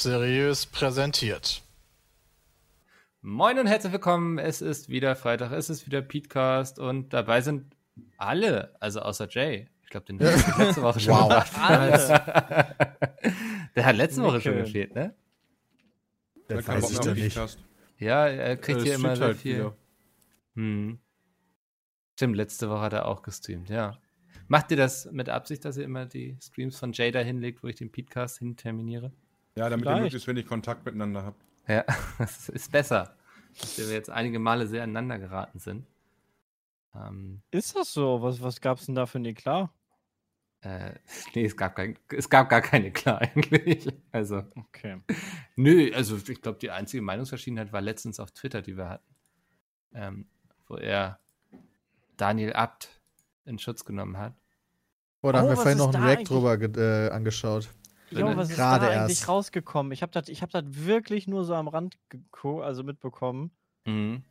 Seriös präsentiert. Moin und herzlich willkommen. Es ist wieder Freitag, es ist wieder Petecast und dabei sind alle, also außer Jay. Ich glaube, den hat letzte Woche schon Wow. Alle. Der hat letzte Woche schon gefehlt, ne? Kein Bock weiß ich doch nicht. Podcast. Ja, er kriegt Äh, hier immer sehr halt viel. Hm. Stimmt, letzte Woche hat er auch gestreamt, ja. Macht ihr das mit Absicht, dass ihr immer die Streams von Jay da hinlegt, wo ich den Podcast hin terminiere? Ja, damit ihr Vielleicht. möglichst wenig Kontakt miteinander habt. Ja, das ist besser. Dass wir jetzt einige Male sehr aneinander geraten sind. Ähm, Ist das so? Was, was gab's denn da für ein Eklat? äh, nee, es gab, kein, es gab gar keine klar eigentlich. Also, Okay. nö, also ich glaube, die einzige Meinungsverschiedenheit war letztens auf Twitter, die wir hatten. Ähm, wo er Daniel Abt in Schutz genommen hat. Boah, da haben Oh, wir was vorhin noch einen React drüber äh, angeschaut. Jo, was ist Gerade da eigentlich erst. rausgekommen? Ich habe das ich hab das wirklich nur so am Rand geko- also mitbekommen. Mhm.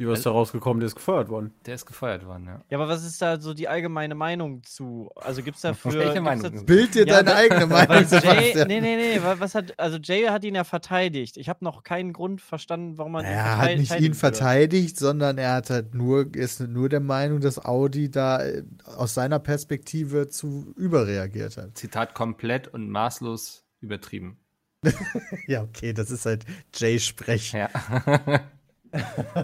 Wie was da rausgekommen, der ist gefeuert worden. Der ist gefeuert worden, ja. Ja, aber was ist da so die allgemeine Meinung zu? Also gibt's dafür Welche Meinung? da- Bild dir Ja, deine eigene Meinung. Weil Jay, nee, nee, nee, wa- was hat, also Jay hat ihn ja verteidigt. Ich habe noch keinen Grund verstanden, warum man ihn Er hat nicht ihn verteidigen würde. verteidigt, sondern er hat halt nur, ist nur der Meinung, dass Audi da äh, aus seiner Perspektive zu überreagiert hat. Zitat komplett und maßlos übertrieben. Ja, okay, das ist halt Jay-Sprech. Ja.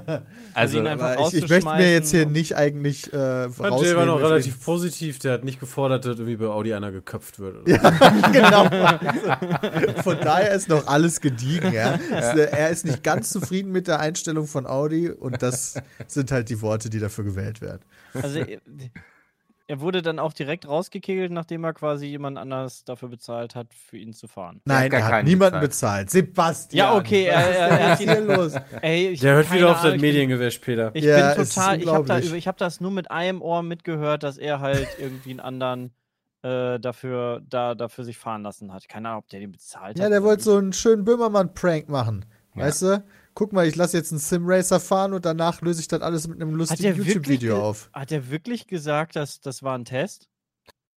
Also also, ihn einfach Aber ich, ich möchte mir jetzt hier nicht eigentlich äh, Jay war noch deswegen- relativ positiv, der hat nicht gefordert, dass irgendwie bei Audi einer geköpft wird. Oder? Ja, genau. Von daher ist noch alles gediegen. Ja. Äh, Er ist nicht ganz zufrieden mit der Einstellung von Audi und das sind halt die Worte, die dafür gewählt werden. Also er- er wurde dann auch direkt rausgekegelt, nachdem er quasi jemand anders dafür bezahlt hat, für ihn zu fahren. Nein, er hat keinen niemanden bezahlt. bezahlt. Sebastian. Ja, okay, er, er, er hat Was ist hier ihn, los? ey, ich Der hört wieder auf bin- Mediengewäsch, Peter. Ich Ja, bin total, ich habe da, ich hab das nur mit einem Ohr mitgehört, dass er halt irgendwie einen anderen äh, dafür, da, dafür sich fahren lassen hat. Keine Ahnung, ob der den bezahlt Ja, hat. der oder wollte so einen schönen Böhmermann-Prank machen. Ja. Weißt du? Guck mal, ich lasse jetzt einen Simracer fahren und danach löse ich das alles mit einem lustigen YouTube-Video auf. Hat er wirklich gesagt, dass das war ein Test?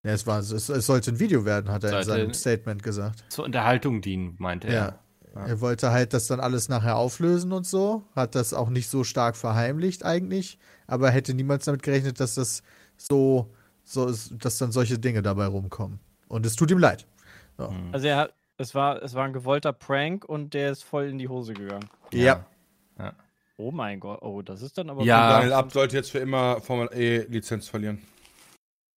Ja, es, war, es, es sollte ein Video werden, hat er in Sollte- seinem Statement gesagt. zur Unterhaltung dienen, meinte er. Ja. Er wollte halt das dann alles nachher auflösen und so. Hat das auch nicht so stark verheimlicht eigentlich. Aber hätte niemals damit gerechnet, dass das so, so ist, dass dann solche Dinge dabei rumkommen. Und es tut ihm leid. Mhm. Also er hat, es war, es war ein gewollter Prank und der ist voll in die Hose gegangen. Ja. Oh mein Gott, oh, das ist dann aber. Ja. Daniel Abt sollte jetzt für immer Formel E-Lizenz verlieren.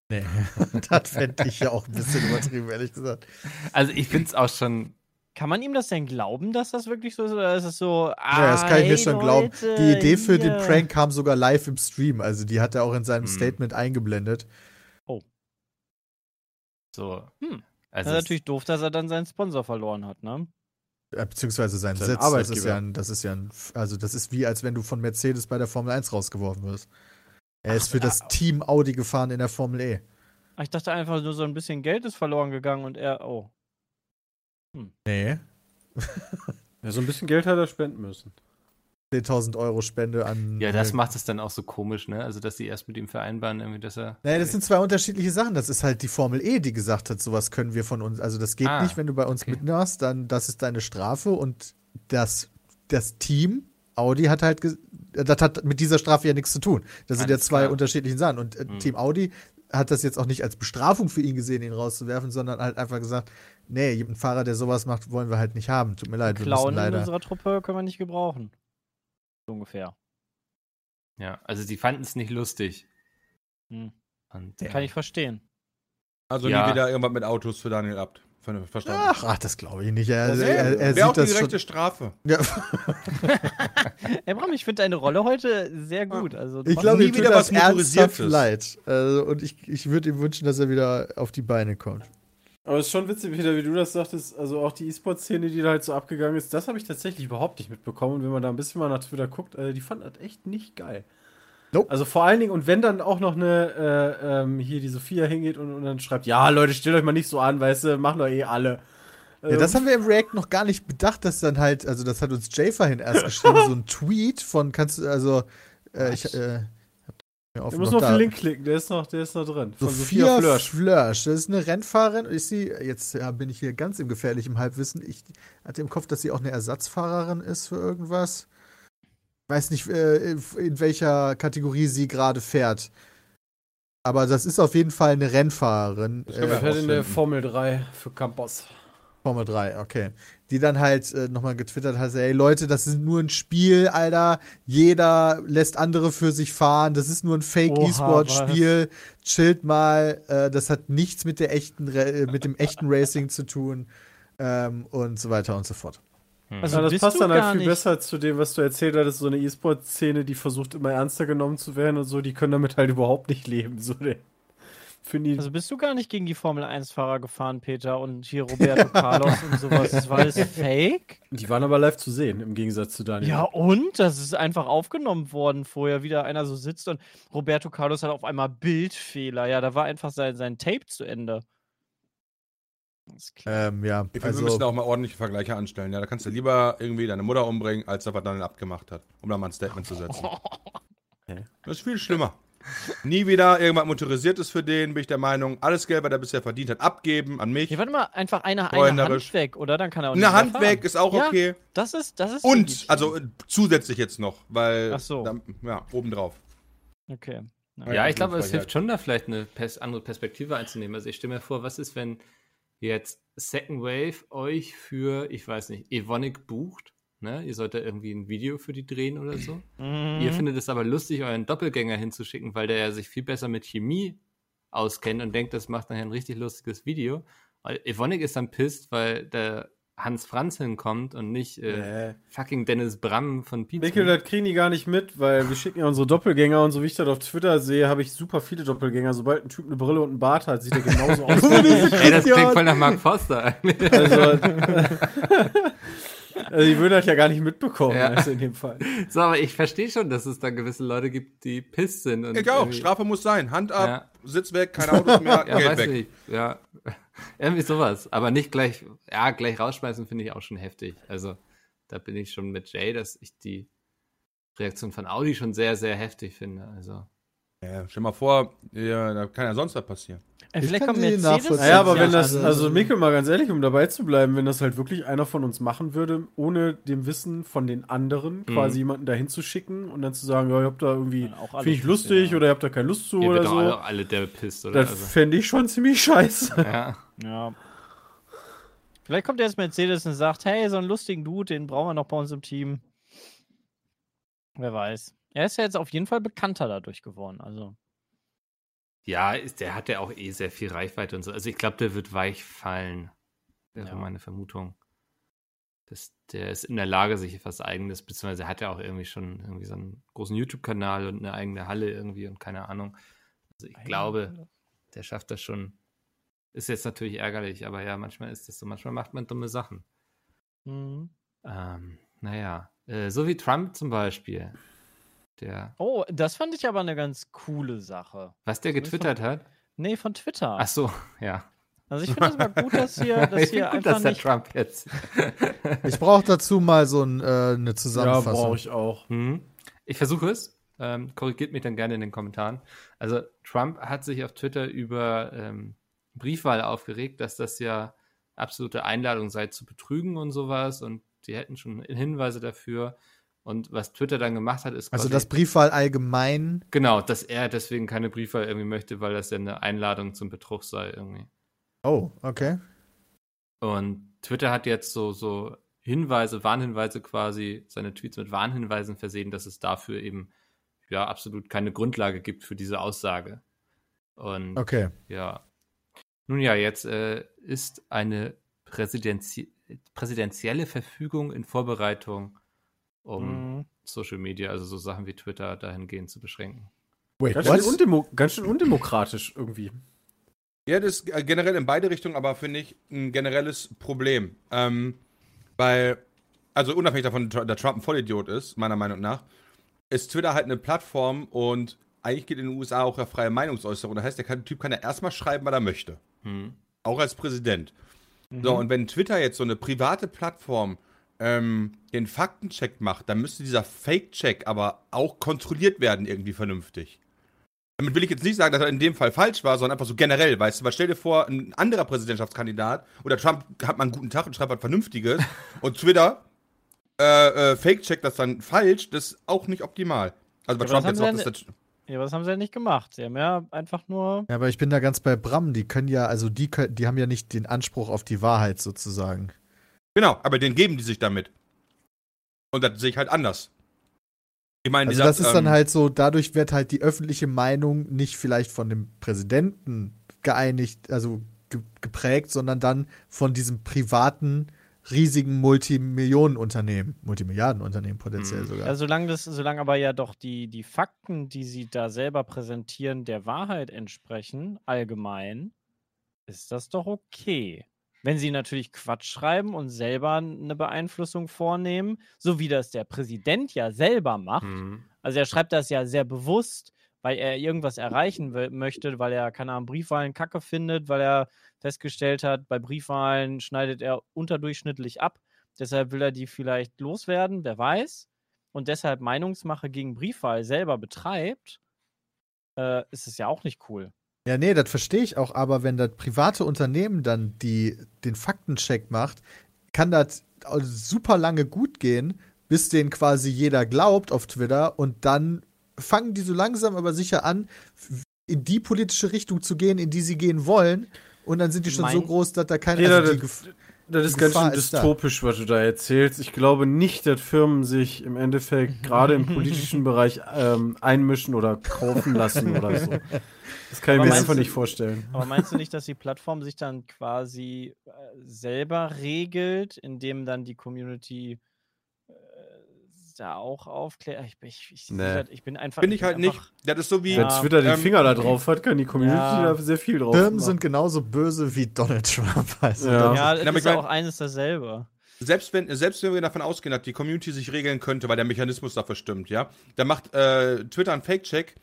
Nee. das fände ich ja auch ein bisschen übertrieben, ehrlich gesagt. Also ich finde es auch schon. Kann man ihm das denn glauben, dass das wirklich so ist? Oder ist es so. Ah, Ja, das kann ich mir schon glauben. Leute, Die Idee für den hier. Prank kam sogar live im Stream. Also die hat er auch in seinem Hm. Statement eingeblendet. So. Hm. Also Das ist natürlich doof, dass er dann seinen Sponsor verloren hat, ne? Äh, Beziehungsweise sein Sein Sitz. Das ist ja ein, das ist ja ein, also das ist wie, als wenn du von Mercedes bei der Formel 1 rausgeworfen wirst. Er ist für das Team Audi gefahren in der Formel E. Ich dachte einfach nur so ein bisschen Geld ist verloren gegangen und er. Oh. Nee. Ja, so ein bisschen Geld hat er spenden müssen. 10.000 Euro Spende an. ja, das äh, macht es dann auch so komisch, ne? Also, dass sie erst mit ihm vereinbaren, irgendwie, dass er. Naja, das sind zwei unterschiedliche Sachen. Das ist halt die Formel E, die gesagt hat, sowas können wir von uns. Also das geht Ah, nicht, wenn du bei uns okay. mitmachst, dann das ist deine Strafe und das, das Team Audi hat halt, das hat mit dieser Strafe ja nichts zu tun. Das sind ja Alles zwei klar. unterschiedliche Sachen. Und äh, Hm. Team Audi hat das jetzt auch nicht als Bestrafung für ihn gesehen, ihn rauszuwerfen, sondern halt einfach gesagt, nee, ein Fahrer, der sowas macht, wollen wir halt nicht haben. Tut mir leid, wir müssen Clown in leider. unserer Truppe können wir nicht gebrauchen. So ungefähr. Ja, also die fanden es nicht lustig. Hm. Und, Kann ich verstehen. Also Ja. nie wieder irgendwas mit Autos für Daniel Abt. Ver- Verstanden. Ach, ach, das glaube ich nicht. Er, Das er, er, wäre auch sieht die das gerechte schon. Strafe. Ja. Ebram, ich finde deine Rolle heute sehr gut. Also, du Ich glaube, nie wieder was Motorisiertes. ernsthaft leid. Also, und ich, ich würde ihm wünschen, dass er wieder auf die Beine kommt. Aber es ist schon witzig, Peter, wie du das sagtest, also auch die E-Sport-Szene, die da halt so abgegangen ist, das habe ich tatsächlich überhaupt nicht mitbekommen. Und wenn man da ein bisschen mal nach Twitter guckt, also die fanden das echt nicht geil. Nope. Also vor allen Dingen, und wenn dann auch noch eine, äh, ähm, hier die Sophia hingeht und, und dann schreibt, ja, Leute, stellt euch mal nicht so an, weißt du, machen doch eh alle. Ja, das haben wir im React noch gar nicht bedacht, dass dann halt, also das hat uns Jay vorhin erst geschrieben, so ein Tweet von, kannst du, also, äh, ich, äh, Ja, Du musst noch auf den Link klicken, der ist noch, der ist noch drin. Von Sophia Sophia Flörsch. Flörsch. Das ist eine Rennfahrerin. Ist sie, jetzt ja, bin ich hier ganz im gefährlichen Halbwissen. Ich hatte im Kopf, dass sie auch eine Ersatzfahrerin ist für irgendwas. Weiß nicht, äh, in welcher Kategorie sie gerade fährt. Aber das ist auf jeden Fall eine Rennfahrerin. Können wir Äh, Fährt in der. Formel 3 für Campos. Formel 3, okay. Die dann halt äh, nochmal getwittert hat, ey Leute, das ist nur ein Spiel, Alter. Jeder lässt andere für sich fahren. Das ist nur ein Fake-E-Sport-Spiel. Chillt mal. Äh, das hat nichts mit der echten, Re äh, mit dem echten Racing zu tun. Ähm, und so weiter und so fort. Also Ja, das passt dann halt viel nicht- besser zu dem, was du erzählt hattest. So eine E-Sport-Szene, die versucht immer ernster genommen zu werden und so, die können damit halt überhaupt nicht leben. So. Finde ich. Also bist du gar nicht gegen die Formel 1-Fahrer gefahren, Peter, und hier Roberto Carlos und sowas. Das war alles fake? die waren aber live zu sehen, im Gegensatz zu Daniel. Ja, und? Das ist einfach aufgenommen worden vorher. Wieder einer so sitzt und Roberto Carlos hat auf einmal Bildfehler. Ja, da war einfach sein, sein Tape zu Ende. Das Ähm, ja, Ich finde, wir müssen also, auch mal ordentliche Vergleiche anstellen. Ja, da kannst du lieber irgendwie deine Mutter umbringen, als das, was Daniel abgemacht hat, um da mal ein Statement zu setzen. Das ist viel schlimmer. Nie wieder irgendwas Motorisiertes für den, bin ich der Meinung. Alles Geld, was er bisher verdient hat, abgeben an mich. Hier, warte mal, einfach eine, eine. Hand weg, oder? Dann kann er auch nicht Eine Hand fahren. weg ist auch Ja, okay. Das ist, das ist Und, also äh, zusätzlich jetzt noch, weil. Ach so. Dann, ja, obendrauf. Okay. Ja, ich glaube, es hilft schon da vielleicht eine pers andere Perspektive einzunehmen. Also ich stelle mir vor, was ist, wenn jetzt Second Wave euch für, ich weiß nicht, Evonik bucht? Ne? Ihr sollt da irgendwie ein Video für die drehen oder so. Mhm. Ihr findet es aber lustig, euren Doppelgänger hinzuschicken, weil der ja sich viel besser mit Chemie auskennt und denkt, das macht nachher ein richtig lustiges Video. Evonik ist dann pisst, weil der Hans Franz hinkommt und nicht äh, Äh. fucking Dennis Bram von Pizza. Mikkel, das kriegen die gar nicht mit, weil wir schicken ja unsere Doppelgänger und so wie ich das auf Twitter sehe, habe ich super viele Doppelgänger. Sobald ein Typ eine Brille und einen Bart hat, sieht er genauso aus. wie ich. Ey, das klingt voll nach Mark Foster. Also, also die würden das ja gar nicht mitbekommen, Ja. also in dem Fall. So, aber ich verstehe schon, dass es da gewisse Leute gibt, die piss sind. Und Ich auch. Strafe muss sein. Hand ab, Ja. Sitz weg, keine Autos mehr, Ja, Geld weiß weg. nicht. Ja. Irgendwie sowas. Aber nicht gleich, ja, gleich rausschmeißen finde ich auch schon heftig. Also, da bin ich schon mit Jay, dass ich die Reaktion von Audi schon sehr, sehr heftig finde. Also, Ja, stell mal vor, ja, da kann ja sonst was passieren. Äh, Ich Vielleicht kann kommt Mercedes. nachvollziehen. Naja, aber Ja, wenn das, also- also Mikkel, mal ganz ehrlich, um dabei zu bleiben, wenn das halt wirklich einer von uns machen würde, ohne dem Wissen von den anderen, quasi jemanden dahin zu schicken und dann zu sagen, ja, ihr habt da irgendwie, finde ich lustig ja. oder ihr habt da keine Lust zu ihr oder so, alle, alle der pisst, oder? das Also, fände ich schon ziemlich scheiße. ja. Ja. Vielleicht kommt jetzt Mercedes und sagt, hey, so einen lustigen Dude, den brauchen wir noch bei uns im Team. Wer weiß. Er ist ja jetzt auf jeden Fall bekannter dadurch geworden. Also. ja, ist, der hat ja auch eh sehr viel Reichweite und so. Also, ich glaube, der wird weich fallen. Wäre Ja. meine Vermutung. Das, der ist in der Lage, sich was Eigenes, beziehungsweise hat er auch irgendwie schon irgendwie so einen großen YouTube-Kanal und eine eigene Halle irgendwie und keine Ahnung. Also ich glaube, der schafft das schon. Ist jetzt natürlich ärgerlich, aber ja, manchmal ist das so. Manchmal macht man dumme Sachen. Mhm. Ähm, naja, äh, so wie Trump zum Beispiel. Der, Oh, das fand ich aber eine ganz coole Sache. was der getwittert hat? Nee, von Twitter. Ach so, ja. Also ich finde es mal gut, dass hier, dass ich hier gut, einfach dass der nicht. Trump jetzt. ich brauche dazu mal so ein, äh, eine Ja, Zusammenfassung. brauche ich auch. Mhm. Ich versuche es. Ähm, korrigiert mich dann gerne in den Kommentaren. Also Trump hat sich auf Twitter über ähm, Briefwahl aufgeregt, dass das ja absolute Einladung sei zu betrügen und sowas und die hätten schon Hinweise dafür. Und was Twitter dann gemacht hat, ist also quasi- das Briefwahl allgemein. genau, dass er deswegen keine Briefwahl irgendwie möchte, weil das ja eine Einladung zum Betrug sei irgendwie. Oh, okay. Und Twitter hat jetzt so, so Hinweise, Warnhinweise quasi, seine Tweets mit Warnhinweisen versehen, dass es dafür eben ja absolut keine Grundlage gibt für diese Aussage. Und Okay. ja. Nun ja, jetzt äh, ist eine Präsidenzi präsidentielle Verfügung in Vorbereitung, um Mhm. Social Media, also so Sachen wie Twitter, dahingehend zu beschränken. Wait, Ganz schön, undemo ganz schön undemokratisch irgendwie. Ja, das ist äh, generell in beide Richtungen, aber finde ich ein generelles Problem. Ähm, weil, also unabhängig davon, dass Trump ein Vollidiot ist, meiner Meinung nach, ist Twitter halt eine Plattform und eigentlich geht in den USA auch ja freie Meinungsäußerung. Das heißt, der kann, Typ kann ja erstmal schreiben, was er möchte. Hm. Auch als Präsident. Mhm. So, und wenn Twitter jetzt so eine private Plattform ähm, den Faktencheck macht, dann müsste dieser Fake-Check aber auch kontrolliert werden, irgendwie vernünftig. Damit will ich jetzt nicht sagen, dass er in dem Fall falsch war, sondern einfach so generell, weißt du, weil stell dir vor, ein anderer Präsidentschaftskandidat oder Trump hat mal einen guten Tag und schreibt was Vernünftiges und Twitter äh, äh, fake-checkt das dann falsch, das ist auch nicht optimal. Also bei Ja, aber Trump jetzt sie das, Ja, aber das haben sie ja nicht gemacht. Sie haben ja einfach nur. Ja, aber ich bin da ganz bei Bram. Die können ja, also die, können, die haben ja nicht den Anspruch auf die Wahrheit sozusagen. Genau, aber den geben die sich damit. Und das sehe ich halt anders. Ich meine, Also das ist dann ähm, halt so, dadurch wird halt die öffentliche Meinung nicht vielleicht von dem Präsidenten geeinigt, also ge geprägt, sondern dann von diesem privaten, riesigen Multimillionenunternehmen, Multimilliardenunternehmen potenziell Mhm. sogar. Ja, solange das, solange aber ja doch die, die Fakten, die sie da selber präsentieren, der Wahrheit entsprechen, allgemein, ist das doch okay. Wenn sie natürlich Quatsch schreiben und selber eine Beeinflussung vornehmen, so wie das der Präsident ja selber macht, Mhm. also er schreibt das ja sehr bewusst, weil er irgendwas erreichen will, möchte, weil er, keine Ahnung, Briefwahlen kacke findet, weil er festgestellt hat, bei Briefwahlen schneidet er unterdurchschnittlich ab. Deshalb will er die vielleicht loswerden, wer weiß. Und deshalb Meinungsmache gegen Briefwahl selber betreibt, äh, ist es ja auch nicht cool. Ja, nee, das verstehe ich auch, aber wenn das private Unternehmen dann die, den Faktencheck macht, kann das super lange gut gehen, bis den quasi jeder glaubt auf Twitter und dann fangen die so langsam aber sicher an, in die politische Richtung zu gehen, in die sie gehen wollen. Und dann sind die schon so Mein- groß, dass da keine. Jeder, also das, das ist die ganz Gefahr schön ist da. dystopisch, was du da erzählst. Ich glaube nicht, dass Firmen sich im Endeffekt gerade im politischen Bereich ähm, einmischen oder kaufen lassen oder so. Das kann ich Aber mir meinst einfach du- nicht vorstellen. Aber meinst du nicht, dass die Plattform sich dann quasi äh, selber regelt, indem dann die Community da auch aufklärt? Ich, bin- ich, ich, wie Nee. ich bin einfach. Finde ich halt nicht. Das ist so wie. Wenn Ja. Twitter den ähm, Finger da drauf hat, kann die Community Ja. da sehr viel drauf Firmen sind genauso böse wie Donald Trump. Also Ja. das- Ja, das Ja, ist ich mein- auch eines dasselbe. Selbst wenn, selbst wenn wir davon ausgehen, dass die Community sich regeln könnte, weil der Mechanismus dafür stimmt, ja, dann macht äh, Twitter einen Fake-Check,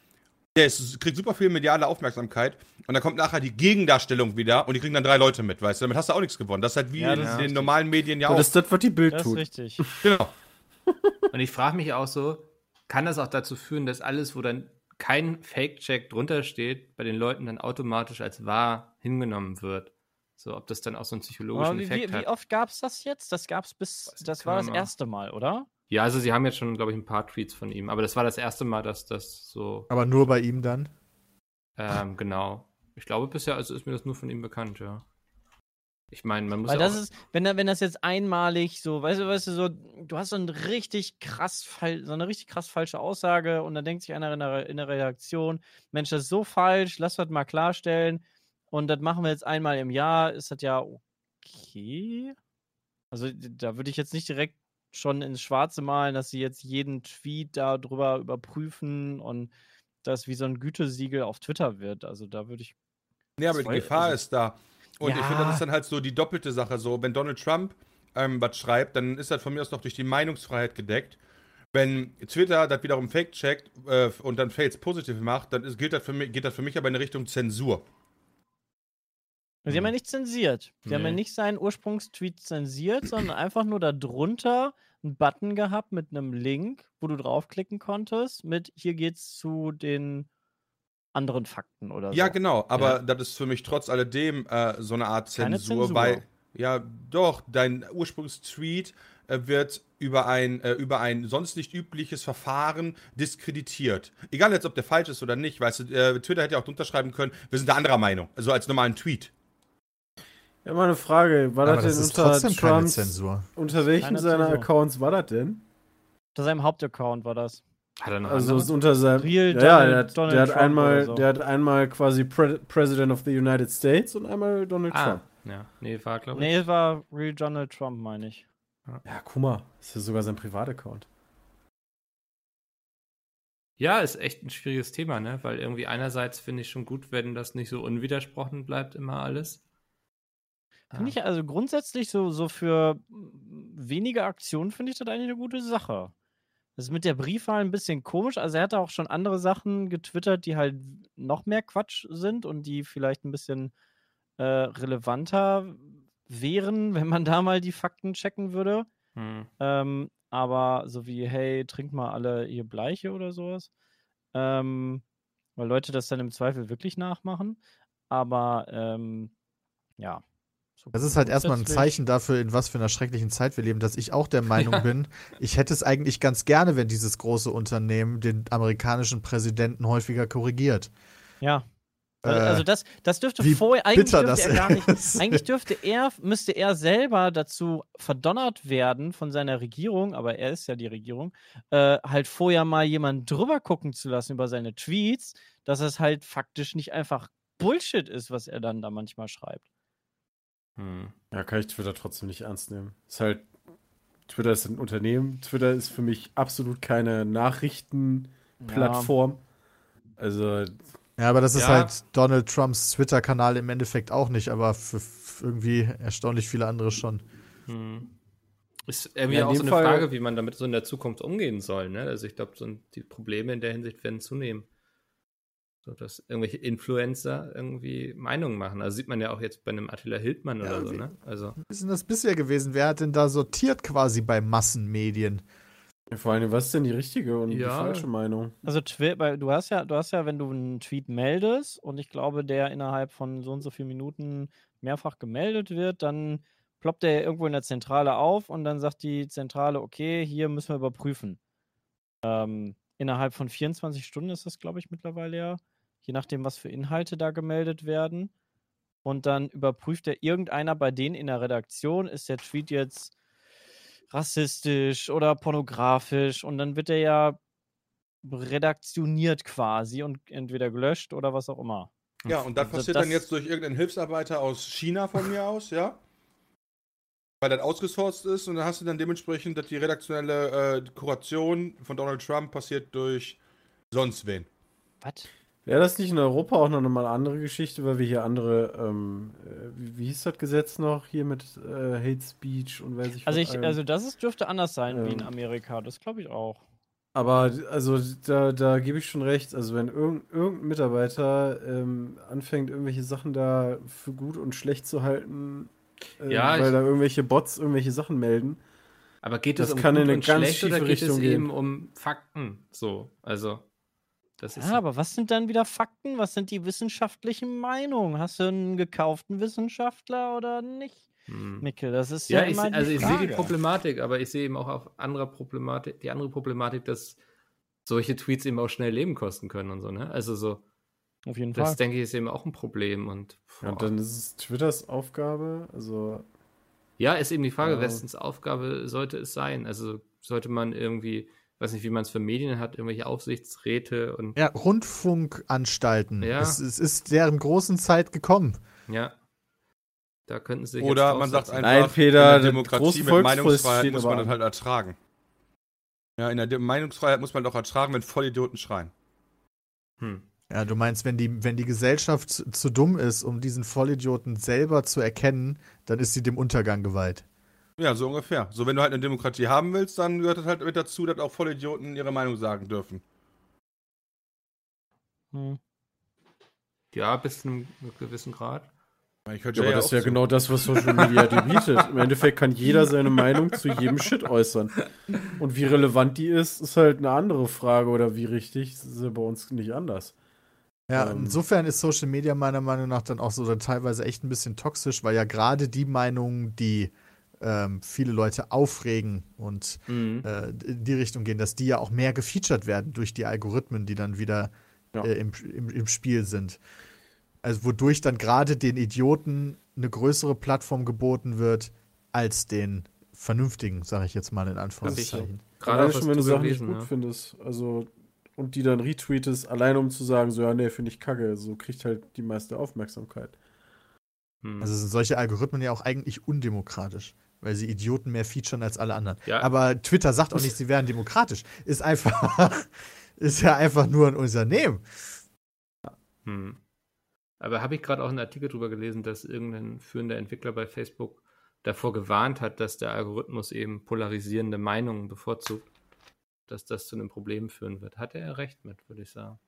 der ist, kriegt super viel mediale Aufmerksamkeit und dann kommt nachher die Gegendarstellung wieder und die kriegen dann drei Leute mit, weißt du, damit hast du auch nichts gewonnen. Das ist halt wie Ja, in das ist den richtig. normalen Medien ja Und auch. das ist das, was die Bild Das ist tut. richtig. genau. Und ich frage mich auch so, kann das auch dazu führen, dass alles, wo dann kein Fake-Check drunter steht, bei den Leuten dann automatisch als wahr hingenommen wird? So, ob das dann auch so einen psychologischen wie, Effekt wie, hat. wie oft gab es das jetzt? Das gab es bis. Das war das mal- erste Mal, oder? Ja, also sie haben jetzt schon, glaube ich, ein paar Tweets von ihm, aber das war das erste Mal, dass das so, aber nur bei ihm dann. ähm, genau. Ich glaube, bisher also ist mir das nur von ihm bekannt, ja. Ich meine, man muss Weil ja das auch, ist, wenn, da- wenn das jetzt einmalig so, weißt du, weißt du, so, du hast so ein richtig krass, so eine richtig krass falsche Aussage und dann denkt sich einer in der, in der Redaktion, Mensch, das ist so falsch, lass das mal klarstellen und das machen wir jetzt einmal im Jahr, ist das ja okay. Also da würde ich jetzt nicht direkt schon ins Schwarze malen, dass sie jetzt jeden Tweet darüber überprüfen und das wie so ein Gütesiegel auf Twitter wird. Also da würde ich Nee, aber die Gefahr also- ist da. Und ich Ja. finde, das ist dann halt so die doppelte Sache. So, wenn Donald Trump ähm, was schreibt, dann ist das von mir aus noch durch die Meinungsfreiheit gedeckt. Wenn Twitter das wiederum fake-checkt äh, und dann Fails positiv macht, dann ist, gilt das für mich, geht das für mich aber in Richtung Zensur. Sie haben ja Hm. nicht zensiert. Sie haben ja Nee. nicht seinen Ursprungstweet zensiert, sondern einfach nur darunter einen Button gehabt mit einem Link, wo du draufklicken konntest, mit hier geht's zu den anderen Fakten oder Ja, so. genau, aber Ja. das ist für mich trotz alledem äh, so eine Art Keine Zensur, Zensur. weil, ja, doch, dein Ursprungstweet äh, wird über ein, äh, über ein sonst nicht übliches Verfahren diskreditiert. Egal jetzt, ob der falsch ist oder nicht, weißt du, äh, Twitter hätte ja auch drunter schreiben können, wir sind da anderer Meinung, also als normalen Tweet. Ja, mal eine Frage. War aber das das denn ist unter trotzdem keine Trumps, Zensur. unter welchem Keine seiner Zensur. Accounts war das denn? Unter seinem Hauptaccount war das. Hat er noch Also andere? ist unter seinem Real ja, ja, Donald- der, hat, Donald der hat Trump einmal, so. der hat einmal quasi Pre President of the United States und einmal Donald ah, Trump. ja, nee, war, glaube ich. Nee, war Real Donald Trump, meine ich. Ja, guck mal, das ist sogar sein Privataccount. Ja, ist echt ein schwieriges Thema, ne? Weil irgendwie einerseits finde ich schon gut, wenn das nicht so unwidersprochen bleibt, immer alles. Finde ich also grundsätzlich so, so für mm, wenige Aktionen finde ich das eigentlich eine gute Sache. Das ist mit der Briefwahl ein bisschen komisch. Also er hat auch schon andere Sachen getwittert, die halt noch mehr Quatsch sind und die vielleicht ein bisschen äh, relevanter wären, wenn man da mal die Fakten checken würde. Hm. Ähm, aber so wie, hey, trinkt mal alle ihr Bleiche oder sowas. Ähm, weil Leute das dann im Zweifel wirklich nachmachen. Aber ähm, ja. So Das ist halt erstmal ein Zeichen dafür, in was für einer schrecklichen Zeit wir leben, dass ich auch der Meinung Ja. bin, ich hätte es eigentlich ganz gerne, wenn dieses große Unternehmen den amerikanischen Präsidenten häufiger korrigiert. Ja. Äh, also das, das dürfte vorher, eigentlich dürfte er gar nicht, ist. eigentlich dürfte er, müsste er selber dazu verdonnert werden von seiner Regierung, aber er ist ja die Regierung, äh, halt vorher mal jemanden drüber gucken zu lassen über seine Tweets, dass es halt faktisch nicht einfach Bullshit ist, was er dann da manchmal schreibt. Hm. Ja, kann ich Twitter trotzdem nicht ernst nehmen. Ist halt, Twitter ist ein Unternehmen. Twitter ist für mich absolut keine Nachrichtenplattform. Also, Ja, aber das ist Ja. halt Donald Trumps Twitter-Kanal im Endeffekt auch nicht, aber für, für irgendwie erstaunlich viele andere schon. Hm. Ist irgendwie Ja, in auch so eine Fall- Frage, wie man damit so in der Zukunft umgehen soll. Ne? Also ich glaube, so die Probleme in der Hinsicht werden zunehmen. So, dass irgendwelche Influencer irgendwie Meinungen machen. Also sieht man ja auch jetzt bei einem Attila Hildmann Ja, oder so, wie- ne? Also, Was ist denn das bisher gewesen? Wer hat denn da sortiert quasi bei Massenmedien? vor allem, was ist denn die richtige und die Ja. falsche Meinung? Also du hast ja, du hast ja, wenn du einen Tweet meldest und ich glaube, der innerhalb von so und so vielen Minuten mehrfach gemeldet wird, dann ploppt der irgendwo in der Zentrale auf und dann sagt die Zentrale, okay, hier müssen wir überprüfen. Ähm, innerhalb von 24 Stunden ist das, glaube ich, mittlerweile ja, je nachdem, was für Inhalte da gemeldet werden. Und dann überprüft er irgendeiner bei denen in der Redaktion, ist der Tweet jetzt rassistisch oder pornografisch und dann wird er ja redaktioniert quasi und entweder gelöscht oder was auch immer. Ja, und das Also passiert das- dann jetzt durch irgendeinen Hilfsarbeiter aus China von mir aus, ja? Weil das ausgesourced ist und dann hast du dann dementsprechend, dass die redaktionelle äh, Kuration von Donald Trump passiert durch sonst wen. Was? Wäre das nicht in Europa auch noch mal eine andere Geschichte, weil wir hier andere, ähm, äh, wie, wie hieß das Gesetz noch hier mit äh, Hate Speech und weiß ich Also, was ich, allem? also das ist, dürfte anders sein wie in Ähm. Amerika. Das glaube ich auch. Aber also da, da gebe ich schon recht. Also wenn irgend, irgendein Mitarbeiter ähm, anfängt, irgendwelche Sachen da für gut und schlecht zu halten, äh, Ja, weil ich- da irgendwelche Bots irgendwelche Sachen melden. aber geht es Das um kann in gut eine und ganz schlecht oder schiefe geht es Richtung gehen. eben um Fakten? So, also das ist Ja, aber was sind dann wieder Fakten? Was sind die wissenschaftlichen Meinungen? Hast du einen gekauften Wissenschaftler oder nicht? hm. Mikkel, das ist ja, Ja, ich, also ich sehe die. Problematik, aber ich sehe eben auch auf anderer Problematik, die andere Problematik, dass solche Tweets eben auch schnell Leben kosten können und so, ne? Also so, Auf jeden das Fall. denke ich ist eben auch ein Problem und Ja, und dann ist es Twitters Aufgabe. Also ja, ist eben die Frage, Ja. wessens Aufgabe sollte es sein? Also sollte man irgendwie, weiß nicht, wie man es für Medien hat, irgendwelche Aufsichtsräte und Ja, Rundfunkanstalten. Ja. Es, es ist deren großen Zeit gekommen. ja, da könnten sie Oder jetzt man sagt einfach, Nein, Peter, in der Demokratie große mit Meinungsfreiheit muss man das halt ertragen. Ja, in der De Meinungsfreiheit muss man doch ertragen, wenn Vollidioten schreien. Hm. Ja, du meinst, wenn die, wenn die Gesellschaft zu, zu dumm ist, um diesen Vollidioten selber zu erkennen, dann ist sie dem Untergang geweiht. Ja, so ungefähr. So, wenn du halt eine Demokratie haben willst, dann gehört das halt mit dazu, dass auch Vollidioten ihre Meinung sagen dürfen. Hm. Ja, bis zu einem gewissen Grad. Ich Ja, aber das ist ja zu. genau das, was Social Media dir bietet. Im Endeffekt kann jeder seine Meinung zu jedem Shit äußern. Und wie relevant die ist, ist halt eine andere Frage oder wie richtig, das ist ja bei uns nicht anders. Ja, Ähm. insofern ist Social Media meiner Meinung nach dann auch so dann teilweise echt ein bisschen toxisch, weil ja gerade die Meinungen, die ähm, viele Leute aufregen und Mhm. äh, in die Richtung gehen, dass die ja auch mehr gefeatured werden durch die Algorithmen, die dann wieder Ja. äh, im, im, im Spiel sind. Also wodurch dann gerade den Idioten eine größere Plattform geboten wird als den vernünftigen, sage ich jetzt mal in Anführungszeichen. Gerade schon, wenn du Sachen nicht gut ja. findest. Also, und die dann retweetest, allein um zu sagen, so, ja, nee, finde ich kacke. So kriegt halt die meiste Aufmerksamkeit. Hm. Also sind solche Algorithmen ja auch eigentlich undemokratisch, weil sie Idioten mehr featuren als alle anderen. Ja. Aber Twitter sagt auch nicht, sie wären demokratisch. Ist einfach, ist ja einfach nur ein Unternehmen. Hm. Aber habe ich gerade auch einen Artikel drüber gelesen, dass irgendein führender Entwickler bei Facebook davor gewarnt hat, dass der Algorithmus eben polarisierende Meinungen bevorzugt, dass das zu einem Problem führen wird. Hatte er recht mit, würde ich sagen.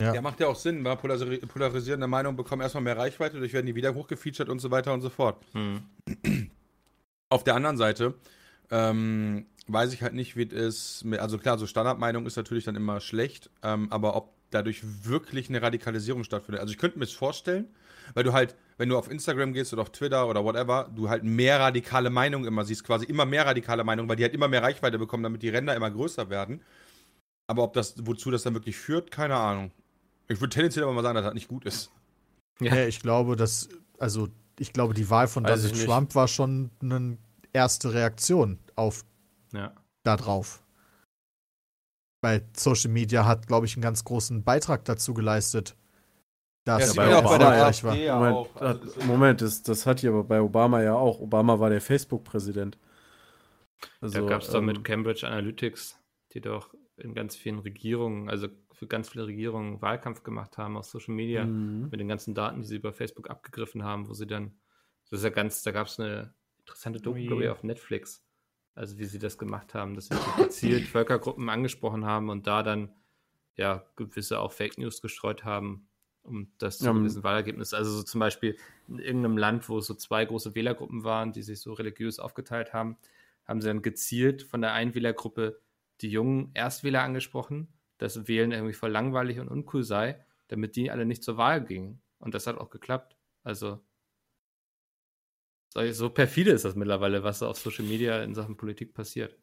Ja. Ja, macht ja auch Sinn, weil polarisi polarisierende Meinungen bekommen erstmal mehr Reichweite, dadurch werden die wieder hochgefeatured und so weiter und so fort. Hm. Auf der anderen Seite, ähm, weiß ich halt nicht, wie es ist. Also klar, so Standardmeinung ist natürlich dann immer schlecht, ähm, aber ob dadurch wirklich eine Radikalisierung stattfindet. Also ich könnte mir das vorstellen, weil du halt, wenn du auf Instagram gehst oder auf Twitter oder whatever, du halt mehr radikale Meinungen immer siehst, quasi immer mehr radikale Meinungen, weil die halt immer mehr Reichweite bekommen, damit die Ränder immer größer werden. Aber ob das, wozu das dann wirklich führt, keine Ahnung. Ich würde tendenziell aber mal sagen, dass das nicht gut ist. Ja, ich glaube, dass, also ich glaube, die Wahl von Weiß Donald. Trump war schon eine erste Reaktion auf Ja. da drauf. Weil Social Media hat, glaube ich, einen ganz großen Beitrag dazu geleistet, dass das er man auch bei der erfolgreich war. Ja, Moment. Also hat, das- Moment das, das hat hier aber bei Obama ja auch. Obama war der Facebook-Präsident. Also, da gab es doch ähm, mit Cambridge Analytics, die doch in ganz vielen Regierungen, also für ganz viele Regierungen Wahlkampf gemacht haben auf Social Media, mhm. mit den ganzen Daten, die sie über Facebook abgegriffen haben, wo sie dann, das ist ja ganz, da gab es eine interessante Doku, Ui. glaube ich, auf Netflix, also wie sie das gemacht haben, dass sie gezielt Völkergruppen angesprochen haben und da dann ja gewisse auch Fake News gestreut haben, um das zu Ja, gewissen Wahlergebnis. Also so zum Beispiel in irgendeinem Land, wo es so zwei große Wählergruppen waren, die sich so religiös aufgeteilt haben, haben sie dann gezielt von der einen Wählergruppe die jungen Erstwähler angesprochen, dass Wählen irgendwie voll langweilig und uncool sei, damit die alle nicht zur Wahl gingen. Und das hat auch geklappt. Also so- so perfide ist das mittlerweile, was auf Social Media in Sachen Politik passiert.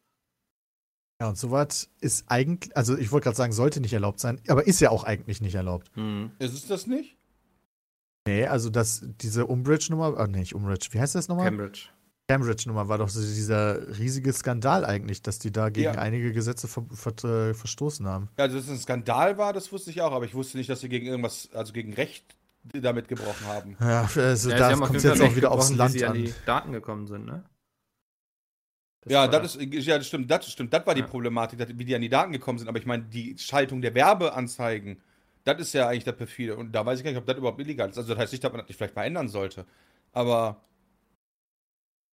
Ja, und sowas ist eigentlich, also ich wollte gerade sagen, sollte nicht erlaubt sein, aber ist ja auch eigentlich nicht erlaubt. Ist es das nicht? Nee, also das, diese Umbridge-Nummer, ah, nee, nicht Umbridge, wie heißt das nochmal? Cambridge. Cambridge-Nummer war doch so dieser riesige Skandal eigentlich, dass die da gegen Ja. einige Gesetze ver ver äh, verstoßen haben. Ja, also dass es ein Skandal war, das wusste ich auch, aber ich wusste nicht, dass sie gegen irgendwas, also gegen Recht damit gebrochen haben. Ja, also Ja, da kommt es jetzt auch wieder aufs Land wie sie an an. die Daten gekommen sind, ne? ja, war- das ist, ja, das stimmt, das stimmt, das war die Ja. Problematik, dass, wie die an die Daten gekommen sind, aber ich meine, die Schaltung der Werbeanzeigen, das ist ja eigentlich das perfide und da weiß ich gar nicht, ob das überhaupt illegal ist. Also das heißt nicht, dass man das nicht vielleicht mal ändern sollte, aber.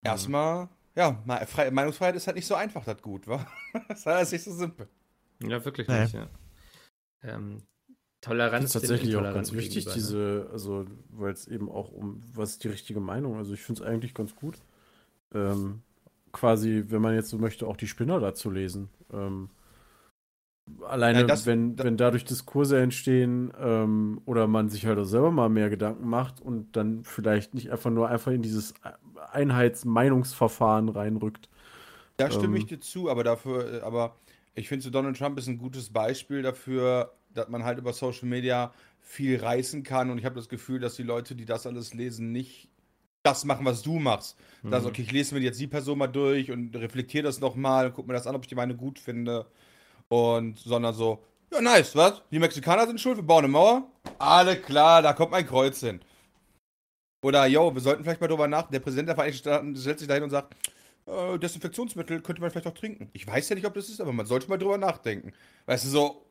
Erstmal, ja, Meinungsfreiheit ist halt nicht so einfach, das gut, wa? das ist halt nicht so simpel. Ja, wirklich Nee. nicht, ja. Ähm, Das Toleranz ist tatsächlich auch ganz wichtig, ne? diese, also, weil es eben auch um, was ist die richtige Meinung? Also ich finde es eigentlich ganz gut. Ähm, quasi, wenn man jetzt so möchte, auch die Spinner dazu lesen. Ähm, alleine, Ja, das- wenn, da- wenn dadurch Diskurse entstehen ähm, oder man sich halt auch selber mal mehr Gedanken macht und dann vielleicht nicht einfach nur einfach in dieses Einheitsmeinungsverfahren reinrückt. Da stimme Ähm. ich dir zu, aber dafür, äh, aber ich finde, so Donald Trump ist ein gutes Beispiel dafür, dass man halt über Social Media viel reißen kann und ich habe das Gefühl, dass die Leute, die das alles lesen, nicht das machen, was du machst. Mhm. Das, okay, ich lese mir jetzt die Person mal durch und reflektiere das nochmal und gucke mir das an, ob ich die Meinung gut finde. Und, sondern so, ja, nice, was? Die Mexikaner sind schuld, wir bauen eine Mauer? Alle klar, da kommt mein Kreuz hin. Oder, yo, wir sollten vielleicht mal drüber nach. Der Präsident der Vereinigten Staaten setzt sich dahin und sagt, äh, Desinfektionsmittel könnte man vielleicht auch trinken. Ich weiß ja nicht, ob das ist, aber man sollte mal drüber nachdenken. Weißt du, so.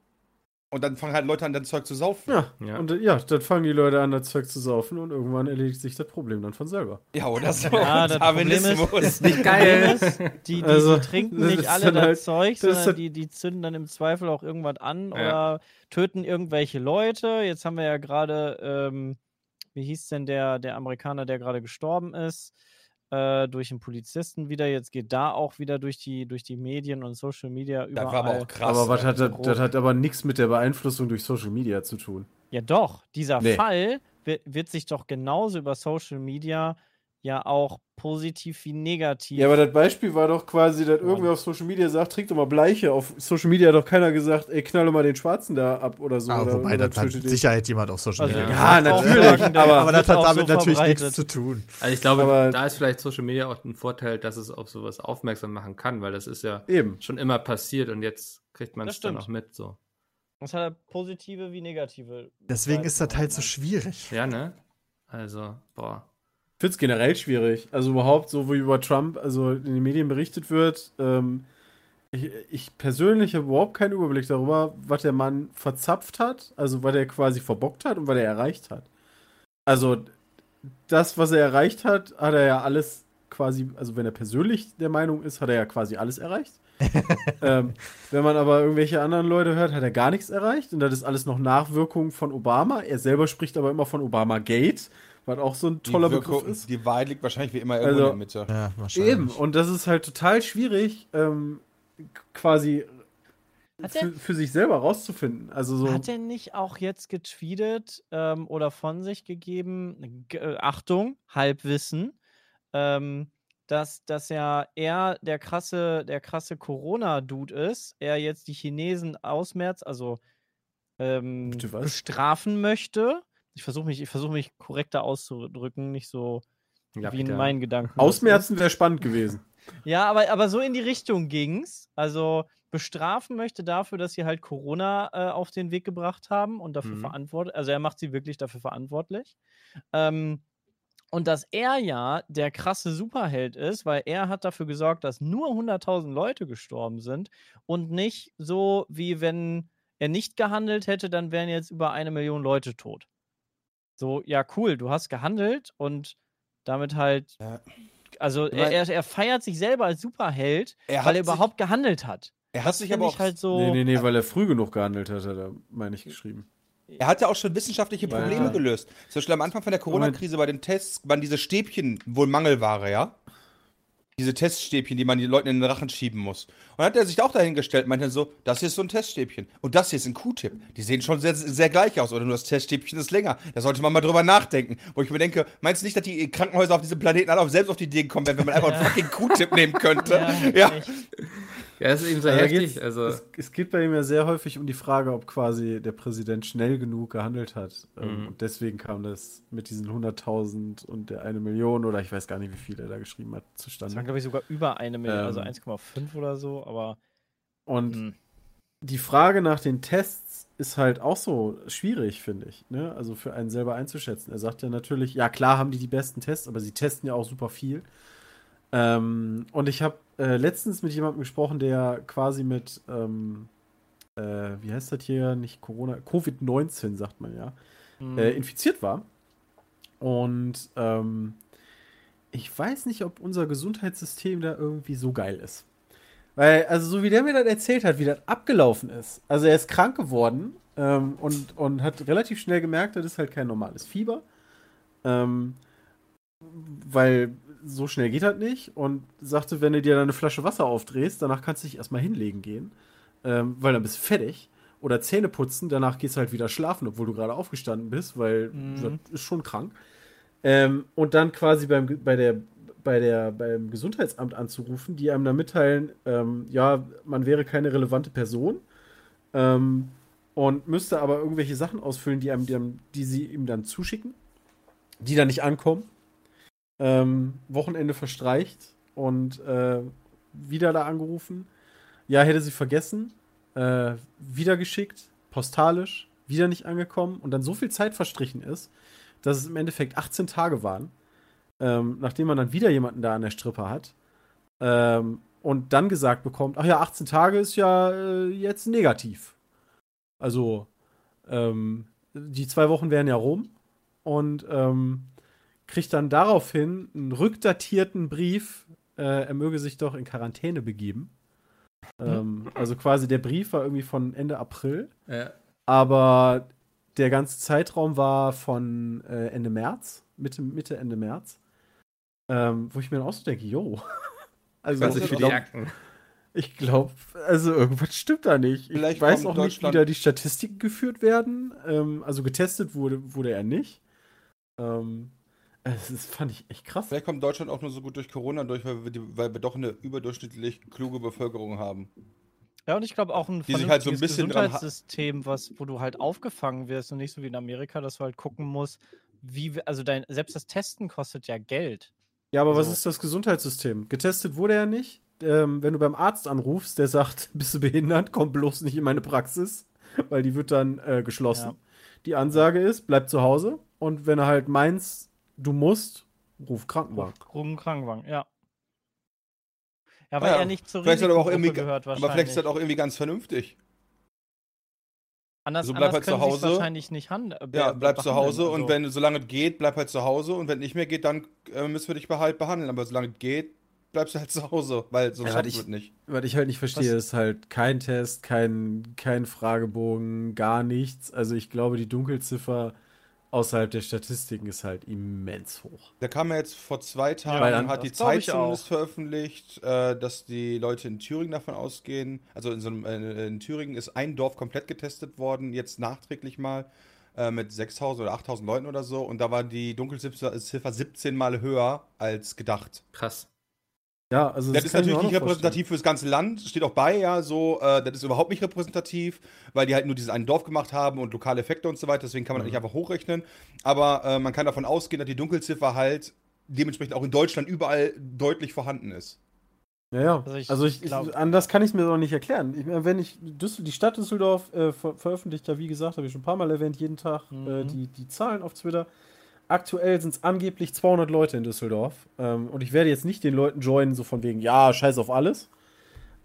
Und dann fangen halt Leute an, dann Zeug zu saufen. Ja, Ja. und ja, dann fangen die Leute an, das Zeug zu saufen und irgendwann erledigt sich das Problem dann von selber. Ja, oder so. Ja, das Problem ist-. Nicht Problem ist, die, die, Also, trinken das nicht alle dann das halt- Zeug, das sondern halt- die, die zünden dann im Zweifel auch irgendwas an Ja. oder töten irgendwelche Leute. Jetzt haben wir ja gerade, ähm, wie hieß denn der, der Amerikaner, der gerade gestorben ist, äh, durch einen Polizisten wieder. Jetzt geht da auch wieder durch die, durch die Medien und Social Media überall. Das war aber auch krass. aber was ey. hat das, grob. das hat aber nichts mit der Beeinflussung durch Social Media zu tun. Ja, doch. Dieser Nee. Fall wird, wird sich doch genauso über Social Media ja auch positiv wie negativ. Ja, aber das Beispiel war doch quasi, dass Mann. irgendwer auf Social Media sagt, trink doch mal Bleiche. Auf Social Media hat doch keiner gesagt, ey, knalle mal den Schwarzen da ab oder so. Ah, oder, wobei, das hat mit. Sicherheit jemand auf Social Also, Media Ja, gemacht. auch natürlich, aber- Aber das hat damit so natürlich nichts verbreitet. zu tun. Also ich glaube, Aber- da ist vielleicht Social Media auch ein Vorteil, dass es auf sowas aufmerksam machen kann, weil das ist ja Eben. schon immer passiert und jetzt kriegt man es dann auch mit. So. Das hat positive wie negative. Deswegen Seiten ist das halt so schwierig. Ja, ne? Also, boah. Ich finde es generell schwierig. Also überhaupt so, wie über Trump also in den Medien berichtet wird. Ähm, ich, ich persönlich habe überhaupt keinen Überblick darüber, was der Mann verzapft hat, also was er quasi verbockt hat und was er erreicht hat. Also das, was er erreicht hat, hat er ja alles quasi, also wenn er persönlich der Meinung ist, hat er ja quasi alles erreicht. ähm, wenn man aber irgendwelche anderen Leute hört, hat er gar nichts erreicht und das ist alles noch Nachwirkung von Obama. Er selber spricht aber immer von Obama Gate, was auch so ein toller die Begriff Wirkung- ist. Die Wahrheit liegt wahrscheinlich wie immer irgendwo Also- in der Mitte. Ja, wahrscheinlich. Eben, und das ist halt total schwierig, ähm, quasi Hat für, für sich selber rauszufinden. Also so. Hat er nicht auch jetzt getweetet ähm, oder von sich gegeben, G äh, Achtung, Halbwissen, ähm, dass, dass ja er der krasse, der krasse Corona-Dude ist, er jetzt die Chinesen ausmerzt, also ähm, bestrafen möchte. Ich versuche mich, ich versuche mich korrekter auszudrücken, nicht so wie in meinen Gedanken. Ausmerzen wäre spannend gewesen. Ja, aber, aber so in die Richtung ging's. Also bestrafen möchte dafür, dass sie halt Corona äh, auf den Weg gebracht haben und dafür Mhm. verantwortlich. Also er macht sie wirklich dafür verantwortlich. Ähm, und dass er ja der krasse Superheld ist, weil er hat dafür gesorgt, dass nur 100.000 Leute gestorben sind und nicht so, wie wenn er nicht gehandelt hätte, dann wären jetzt über eine Million Leute tot. So, ja, cool, du hast gehandelt und damit halt Ja. also Ich er, mein- er, er feiert sich selber als Superheld, Er weil er sich- überhaupt gehandelt hat. Er hat sich Finde aber auch. halt so. Nee, nee, nee, weil er früh genug gehandelt hat, hat er, meine ich, geschrieben. Er hat ja auch schon wissenschaftliche Probleme Ja. gelöst. Zum Beispiel am Anfang von der Corona-Krise bei den Tests waren diese Stäbchen wohl Mangelware, ja? Diese Teststäbchen, die man den Leuten in den Rachen schieben muss. Und dann hat er sich auch dahingestellt und meinte so, das hier ist so ein Teststäbchen. Und das hier ist ein Q-Tip. Die sehen schon sehr, sehr gleich aus. Oder nur das Teststäbchen ist länger. Da sollte man mal drüber nachdenken. Wo ich mir denke, meinst du nicht, dass die Krankenhäuser auf diesem Planeten alle auf selbst auf die Idee kommen werden, wenn man einfach einen fucking Q-Tip nehmen könnte? Ja. Ja, das ist eben so Ja, da heftig. Also, es, es geht bei ihm ja sehr häufig um die Frage, ob quasi der Präsident schnell genug gehandelt hat. Ähm, Mhm. Und deswegen kam das mit diesen 100.000 und der eine Million oder ich weiß gar nicht, wie viel er da geschrieben hat, Das waren, zustande. glaube ich, sogar über eine Million, also Ähm. 1,5 oder so, aber. Und hm. die Frage nach den Tests ist halt auch so schwierig, finde ich. Ne? Also für einen selber einzuschätzen. Er sagt ja natürlich, ja klar haben die die besten Tests, aber sie testen ja auch super viel. Ähm, und ich habe äh, letztens mit jemandem gesprochen, der quasi mit, ähm, äh, wie heißt das hier, nicht Corona, Covid-19 sagt man ja, hm. äh, infiziert war. Und ähm, ich weiß nicht, ob unser Gesundheitssystem da irgendwie so geil ist. Weil, also so wie der mir das erzählt hat, wie das abgelaufen ist. Also er ist krank geworden ähm, und, und hat relativ schnell gemerkt, das ist halt kein normales Fieber. Ähm, weil so schnell geht das nicht. Und sagte, wenn du dir dann eine Flasche Wasser aufdrehst, danach kannst du dich erstmal hinlegen gehen. Ähm, weil dann bist du fertig. Oder Zähne putzen, danach gehst du halt wieder schlafen, obwohl du gerade aufgestanden bist, weil Mhm. das ist schon krank. Ähm, und dann quasi beim, bei der, bei der, beim Gesundheitsamt anzurufen, die einem dann mitteilen, ähm, ja, man wäre keine relevante Person ähm, und müsste aber irgendwelche Sachen ausfüllen, die, einem, die, die sie ihm dann zuschicken, die dann nicht ankommen. Ähm, Wochenende verstreicht und äh, wieder da angerufen. Ja, hätte sie vergessen. Äh, wieder geschickt, postalisch, wieder nicht angekommen und dann so viel Zeit verstrichen ist, dass es im Endeffekt 18 Tage waren, ähm, nachdem man dann wieder jemanden da an der Strippe hat ähm, und dann gesagt bekommt, ach ja, 18 Tage ist ja äh, jetzt negativ. Also ähm, die zwei Wochen wären ja rum und ähm, kriegt dann daraufhin einen rückdatierten Brief, äh, er möge sich doch in Quarantäne begeben. Ähm, also quasi der Brief war irgendwie von Ende April, ja. aber der ganze Zeitraum war von äh, Ende März, Mitte, Mitte, Ende März. Ähm, wo ich mir dann auch so denke, yo. Also Also ich glaube, glaub, also irgendwas stimmt da nicht. Ich Vielleicht weiß auch nicht, wie da die Statistiken geführt werden. Ähm, also getestet wurde, wurde er nicht. Ähm, es ist, fand ich echt krass. Vielleicht kommt Deutschland auch nur so gut durch Corona durch, weil wir, die, weil wir doch eine überdurchschnittlich kluge Bevölkerung haben. Ja, und ich glaube auch ein sich halt so ein vernünftiges Gesundheitssystem, was, wo du halt aufgefangen wirst und nicht so wie in Amerika, dass du halt gucken musst, wie, wir- also dein, selbst das Testen kostet ja Geld. Ja, aber was So. ist das Gesundheitssystem? Getestet wurde er nicht. Ähm, wenn du beim Arzt anrufst, der sagt, bist du behindert, komm bloß nicht in meine Praxis, weil die wird dann äh, geschlossen. Ja. Die Ansage ist, bleib zu Hause und wenn du halt meinst, du musst, ruf Krankenwagen. Rugen Krankenwagen, ja. Ja, weil Ja, er nicht zur vielleicht auch irgendwie- gehört Aber vielleicht ist das wahrscheinlich. auch irgendwie ganz vernünftig. Anders, also bleib anders halt zu Hause. wahrscheinlich nicht hand äh, Ja, bleib zu. Hause und Also, wenn, solange es geht, bleib halt zu Hause und wenn nicht mehr geht, dann äh, müssen wir dich halt behandeln. Aber solange es geht, bleibst du halt zu Hause, weil sonst Ja, schaffen ich- nicht. Was ich halt nicht verstehe, Was- ist halt kein Test, kein, kein Fragebogen, gar nichts. Also ich glaube, die Dunkelziffer außerhalb der Statistiken ist halt immens hoch. Da kam ja jetzt vor zwei Tagen, weil dann- hat die das glaub ich Zeit auch. zumindest veröffentlicht, äh, dass die Leute in Thüringen davon ausgehen, also in, so einem, äh, in Thüringen ist ein Dorf komplett getestet worden, jetzt nachträglich mal, äh, mit 6000 oder 8000 Leuten oder so, und da war die Dunkelziffer Ziffer 17 Mal höher als gedacht. Krass. Ja, also Das, ist ich mir natürlich nicht repräsentativ für das ganze Land, steht auch bei, ja, so, äh, das ist überhaupt nicht repräsentativ, weil die halt nur dieses eine Dorf gemacht haben und lokale Effekte und so weiter, deswegen kann man das nicht einfach hochrechnen. Aber äh, man kann davon ausgehen, dass die Dunkelziffer halt dementsprechend auch in Deutschland überall deutlich vorhanden ist. Ja, ja. Also ich Also ich, ich, anders kann ich es mir auch nicht erklären. Ich, wenn ich Düssel, die Stadt Düsseldorf äh, ver veröffentlicht ja, wie gesagt, habe ich schon ein paar Mal erwähnt, jeden Tag äh, Mhm. die, die Zahlen auf Twitter. Aktuell sind es angeblich 200 Leute in Düsseldorf. Ähm, und ich werde jetzt nicht den Leuten joinen, so von wegen, ja, scheiß auf alles.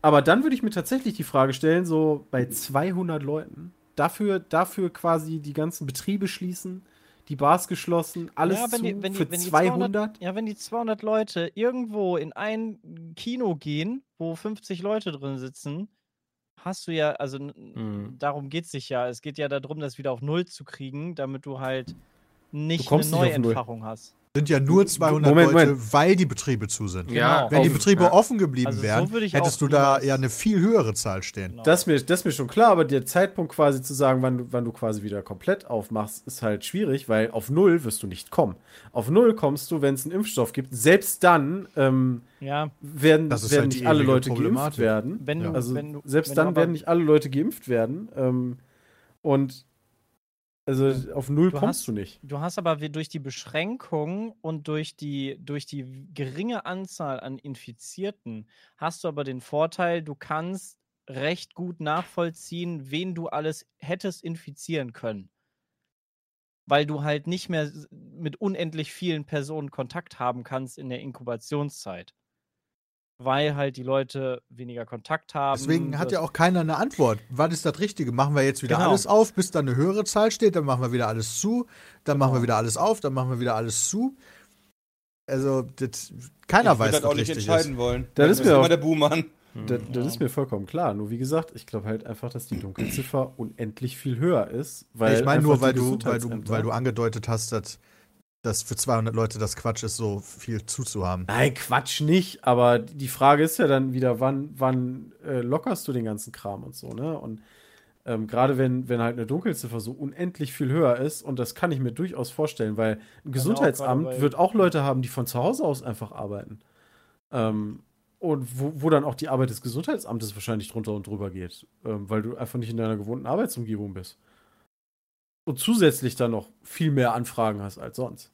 Aber dann würde ich mir tatsächlich die Frage stellen, so bei 200 Leuten, dafür, dafür quasi die ganzen Betriebe schließen, die Bars geschlossen, alles Ja, wenn zu, die- wenn die- für wenn die 200? Ja, wenn die 200 Leute irgendwo in ein Kino gehen, wo 50 Leute drin sitzen, hast du ja, also Mhm. darum geht es sich ja. Es geht ja darum, das wieder auf Null zu kriegen, damit du halt nicht eine. Neuentfachung hast. Sind ja nur 200 Moment, Leute, Moment. weil die Betriebe zu sind. Ja, Wenn die Betriebe ja. offen geblieben Also so wären, ich hättest du da ja eine viel höhere Zahl stehen. Genau. Das ist, mir, das ist mir schon klar, aber der Zeitpunkt quasi zu sagen, wann du, wann du quasi wieder komplett aufmachst, ist halt schwierig, weil auf Null wirst du nicht kommen. Auf Null kommst du, wenn es einen Impfstoff gibt. Selbst dann ähm, ja, werden, werden halt nicht alle Leute geimpft werden. wenn Ja. du, Also wenn du, selbst wenn dann werden nicht alle Leute geimpft werden. Ähm, und also auf Null Du kommst hast- du nicht. Du hast aber durch die Beschränkung und durch die, durch die geringe Anzahl an Infizierten hast du aber den Vorteil, du kannst recht gut nachvollziehen, wen du alles hättest infizieren können. Weil du halt nicht mehr mit unendlich vielen Personen Kontakt haben kannst in der Inkubationszeit. Weil halt die Leute weniger Kontakt haben. Deswegen hat ja auch keiner eine Antwort. Was ist das Richtige? Machen wir jetzt wieder Genau. alles auf, bis dann eine höhere Zahl steht, dann machen wir wieder alles zu, dann machen wir Genau. wieder alles auf, dann machen wir wieder alles zu. Also, das, keiner ich weiß, würde das was auch nicht entscheiden ist. wollen. Das ist mir immer der Buhmann. Das, das Ja. ist mir vollkommen klar. Nur wie gesagt, ich glaube halt einfach, dass die Dunkelziffer unendlich viel höher ist. Weil ich meine nur, weil du, weil, du, weil du angedeutet hast, dass, dass für 200 Leute das Quatsch ist, so viel zuzuhaben. Nein, Quatsch nicht, aber die Frage ist ja dann wieder, wann, wann äh, lockerst du den ganzen Kram und so, ne? Und ähm, gerade wenn, wenn halt eine Dunkelziffer so unendlich viel höher ist, und das kann ich mir durchaus vorstellen, weil ein Gesundheitsamt bei- wird auch Leute haben, die von zu Hause aus einfach arbeiten. Ähm, und wo, wo dann auch die Arbeit des Gesundheitsamtes wahrscheinlich drunter und drüber geht, ähm, weil du einfach nicht in deiner gewohnten Arbeitsumgebung bist. Und zusätzlich dann noch viel mehr Anfragen hast als sonst.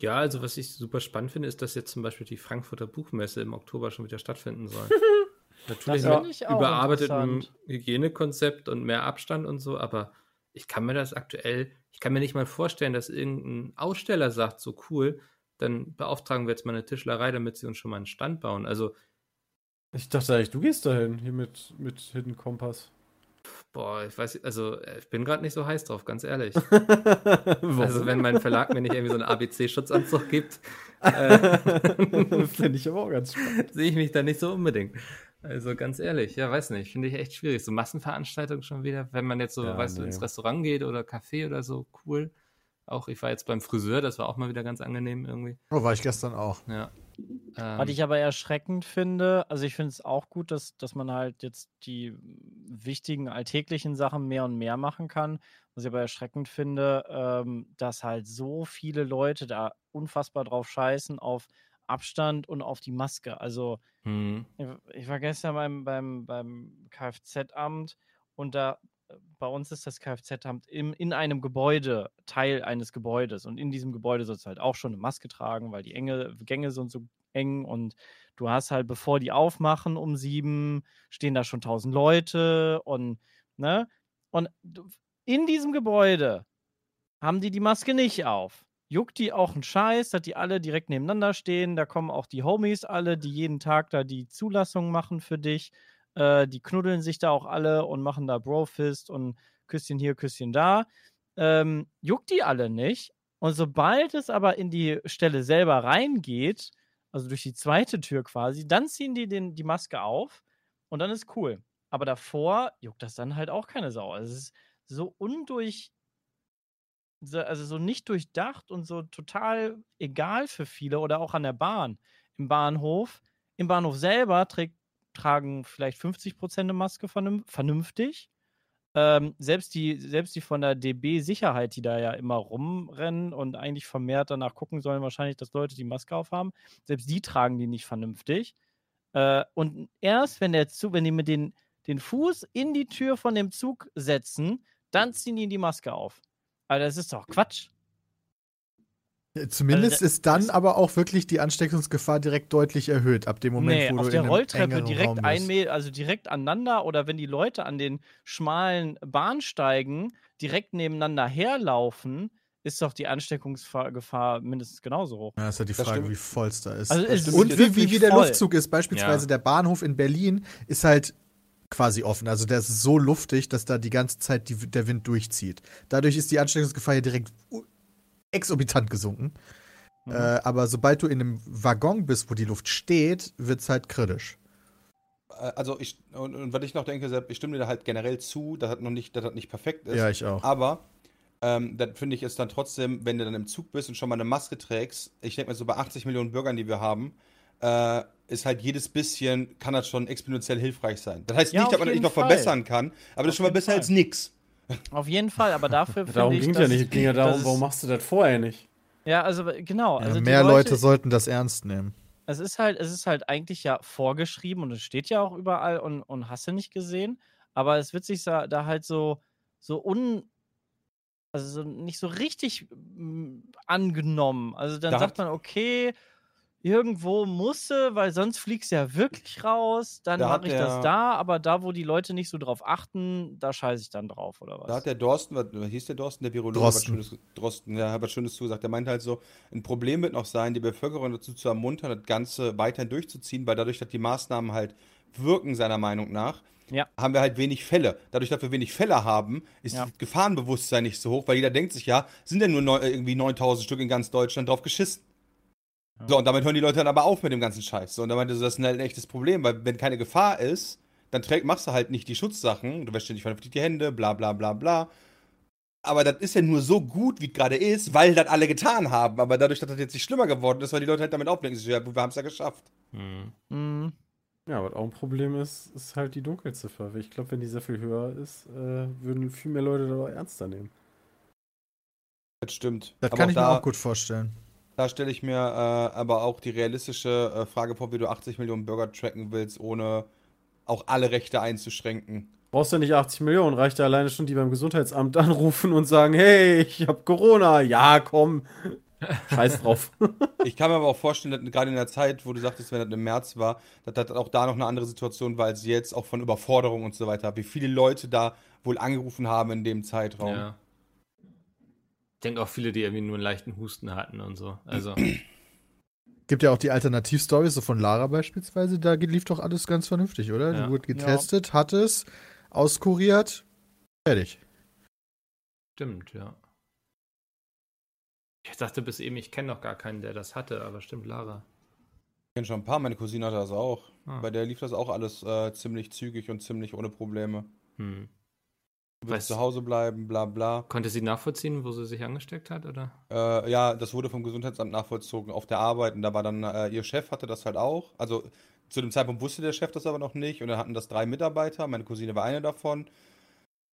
Ja, also was ich super spannend finde, ist, dass jetzt zum Beispiel die Frankfurter Buchmesse im Oktober schon wieder stattfinden soll. Natürlich Das mit finde ich auch überarbeitetem. Hygienekonzept und mehr Abstand und so, aber ich kann mir das aktuell, ich kann mir nicht mal vorstellen, dass irgendein Aussteller sagt, so cool, dann beauftragen wir jetzt mal eine Tischlerei, damit sie uns schon mal einen Stand bauen. Also, Ich dachte eigentlich, du gehst dahin, hier mit, mit Hidden Kompass. Boah, ich weiß, also äh, ich bin gerade nicht so heiß drauf, ganz ehrlich. Also wenn mein Verlag mir nicht irgendwie so einen ABC-Schutzanzug gibt, äh, Finde ich aber auch ganz spannend. sehe ich mich da nicht so unbedingt. Also ganz ehrlich, ja, weiß nicht, finde ich echt schwierig. So Massenveranstaltungen schon wieder, wenn man jetzt so, Ja, weißt du, nee. ins Restaurant geht oder Café oder so, cool. Auch ich war jetzt beim Friseur, das war auch mal wieder ganz angenehm irgendwie. Oh, war ich gestern auch. Ja. Ähm, Was ich aber erschreckend finde, also ich finde es auch gut, dass, dass man halt jetzt die wichtigen alltäglichen Sachen mehr und mehr machen kann. Was ich aber erschreckend finde, ähm, dass halt so viele Leute da unfassbar drauf scheißen auf Abstand und auf die Maske. Also hm, ich, ich war gestern beim, beim, beim Kfz-Amt und da bei uns ist das Kfz-Amt in einem Gebäude, Teil eines Gebäudes. Und in diesem Gebäude sollst du halt auch schon eine Maske tragen, weil die enge, Gänge sind so eng und du hast halt, bevor die aufmachen um sieben, stehen da schon tausend Leute und, ne? Und in diesem Gebäude haben die die Maske nicht auf. Juckt die auch einen Scheiß, dass die alle direkt nebeneinander stehen. Da kommen auch die Homies alle, die jeden Tag da die Zulassung machen für dich. Äh, die knuddeln sich da auch alle und machen da Brofist und Küsschen hier, Küsschen da. Ähm, juckt die alle nicht. Und sobald es aber in die Stelle selber reingeht, also durch die zweite Tür quasi, dann ziehen die den, die Maske auf und dann ist cool. Aber davor juckt das dann halt auch keine Sau. Also es ist so undurch, so, also so nicht durchdacht und so total egal für viele oder auch an der Bahn. Im Bahnhof, im Bahnhof selber trägt, tragen vielleicht 50% eine Maske vernünf- vernünftig. Ähm, selbst, die, selbst die von der DB-Sicherheit, die da ja immer rumrennen und eigentlich vermehrt danach gucken sollen, wahrscheinlich, dass Leute die Maske aufhaben, selbst die tragen die nicht vernünftig. Äh, und erst, wenn der Zug, wenn die mit den, den Fuß in die Tür von dem Zug setzen, dann ziehen die die Maske auf. Aber das ist doch Quatsch. Zumindest Also, ist dann aber auch wirklich die Ansteckungsgefahr direkt deutlich erhöht, ab dem Moment, nee, wo auf du der in einem Rolltreppe direkt Raum ein also direkt aneinander oder wenn die Leute an den schmalen Bahnsteigen direkt nebeneinander herlaufen, ist doch die Ansteckungsgefahr mindestens genauso hoch. Ja, ist halt die Das Frage, stimmt. wie voll es da ist. Also stimmt. Und ist wie, wie, wie der voll. Luftzug ist. Beispielsweise Ja. der Bahnhof in Berlin ist halt quasi offen. Also der ist so luftig, dass da die ganze Zeit die, der Wind durchzieht. Dadurch ist die Ansteckungsgefahr hier direkt exorbitant gesunken. Mhm. Äh, aber sobald du in einem Waggon bist, wo die Luft steht, wird es halt kritisch. Äh, Also ich, und, und was ich noch denke, Sepp, ich stimme dir da halt generell zu, dass das noch nicht, dass das nicht perfekt ist. Ja, ich auch. Aber ähm, dann finde ich es dann trotzdem, wenn du dann im Zug bist und schon mal eine Maske trägst, ich denke mal so bei 80 Millionen Bürgern, die wir haben, äh, ist halt jedes bisschen, kann das schon exponentiell hilfreich sein. Das heißt Ja, nicht, dass man das nicht noch Fall. verbessern kann, aber das Auf ist schon mal besser Fall. als nix. Auf jeden Fall, aber dafür finde Darum ging dass, ja nicht. Es ging ja darum, warum es- machst du das vorher nicht? Ja, also genau. Ja, Also mehr Leute sollten das ernst nehmen. Es ist halt, es ist halt eigentlich ja vorgeschrieben und es steht ja auch überall und, und hast du nicht gesehen. Aber es wird sich da, da halt so, so un, also so nicht so richtig mm, angenommen. Also dann Da sagt man, okay, irgendwo musste, weil sonst fliegst du ja wirklich raus. Dann Da mache ich das der- da, aber da, wo die Leute nicht so drauf achten, da scheiße ich dann drauf, oder was? Da hat der Dorsten, was, was hieß der Dorsten, der Virologe, Drosten. was Schönes, Drosten, ja, hat was Schönes zugesagt. Der meint halt so, ein Problem wird noch sein, die Bevölkerung dazu zu ermuntern, das Ganze weiterhin durchzuziehen, weil dadurch, dass die Maßnahmen halt wirken, seiner Meinung nach, Ja. haben wir halt wenig Fälle. Dadurch, dass wir wenig Fälle haben, ist Ja. das Gefahrenbewusstsein nicht so hoch, weil jeder denkt sich, ja, sind denn nur neu, äh, irgendwie 9000 Stück in ganz Deutschland drauf geschissen. So, und damit hören die Leute dann aber auf mit dem ganzen Scheiß. So, und da meinte so, das ist halt ein echtes Problem, weil wenn keine Gefahr ist, dann träg, machst du halt nicht die Schutzsachen, du wäschst dir nicht vernünftig die Hände, bla bla bla bla. Aber das ist ja nur so gut, wie es gerade ist, weil das alle getan haben. Aber dadurch, dass das jetzt nicht schlimmer geworden ist, weil die Leute halt damit aufblicken, so, ja, wir haben es ja geschafft. Hm. Mhm. Ja, was auch ein Problem ist, ist halt die Dunkelziffer. Ich glaube, wenn die sehr viel höher ist, äh, würden viel mehr Leute da auch ernster nehmen. Das stimmt. Das aber kann ich da, mir auch gut vorstellen. Da stelle ich mir äh, aber auch die realistische äh, Frage vor, wie du 80 Millionen Bürger tracken willst, ohne auch alle Rechte einzuschränken. Brauchst ja nicht 80 Millionen, reicht ja alleine schon, die beim Gesundheitsamt anrufen und sagen, hey, ich hab Corona. Ja, komm. Scheiß drauf. Ich kann mir aber auch vorstellen, dass gerade in der Zeit, wo du sagtest, wenn das im März war, dass das auch da noch eine andere Situation war als jetzt, auch von Überforderung und so weiter. Wie viele Leute da wohl angerufen haben in dem Zeitraum. Ja. Ich denke auch viele, die irgendwie nur einen leichten Husten hatten und so. Also, Gibt ja auch die Alternativstory, so von Lara beispielsweise, da lief doch alles ganz vernünftig, oder? Ja. Die wurde getestet, hat es, auskuriert, fertig. stimmt, ja. Ich dachte bis eben, ich kenne noch gar keinen, der das hatte, aber stimmt, Lara. Ich kenne schon ein paar, meine Cousine hatte das auch. Ah. Bei der lief das auch alles äh, ziemlich zügig und ziemlich ohne Probleme. Hm. Weißt- zu Hause bleiben, bla bla. Konnte sie nachvollziehen, wo sie sich angesteckt hat, oder? Äh, ja, das wurde vom Gesundheitsamt nachvollzogen auf der Arbeit und da war dann, äh, ihr Chef hatte das halt auch. Also zu dem Zeitpunkt wusste der Chef das aber noch nicht und dann hatten das drei Mitarbeiter, meine Cousine war eine davon.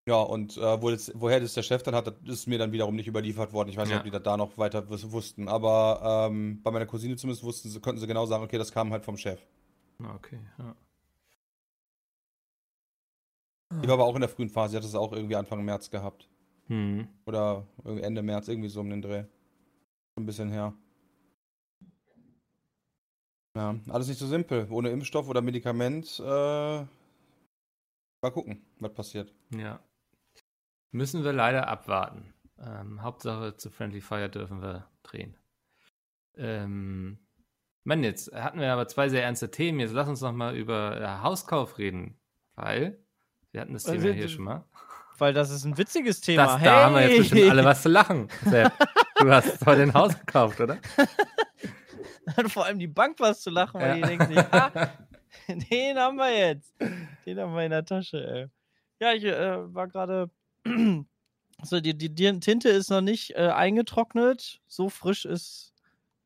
Ja, und äh, wo das, woher das der Chef dann hat, das ist mir dann wiederum nicht überliefert worden. Ich weiß nicht, Ja. ob die das da noch weiter wus- wussten, aber ähm, bei meiner Cousine zumindest wussten sie, konnten sie genau sagen, okay, das kam halt vom Chef. Ah, Okay, ja. Die war aber auch in der frühen Phase, sie hat das auch irgendwie Anfang März gehabt. Hm. Oder Ende März, irgendwie so um den Dreh. Ein bisschen her. Ja, alles nicht so simpel. Ohne Impfstoff oder Medikament, äh, mal gucken, was passiert. Ja. Müssen wir leider abwarten. Ähm, Hauptsache zu Friendly Fire dürfen wir drehen. Ähm, Mann, jetzt hatten wir aber zwei sehr ernste Themen. Jetzt lass uns noch mal über äh, Hauskauf reden. Weil, wir hatten das Also, Thema hier du- schon mal. Weil das ist ein witziges Thema. Das, Da haben wir jetzt bestimmt Hey! alle was zu lachen. Sepp. Du hast heute ein Haus gekauft, oder? Hat vor allem die Bank was zu lachen, weil Ja. die denkt sich, ah, den haben wir jetzt. Den haben wir in der Tasche, ey. Ja, ich äh, war gerade also die, die, die Tinte ist noch nicht äh, eingetrocknet. So frisch ist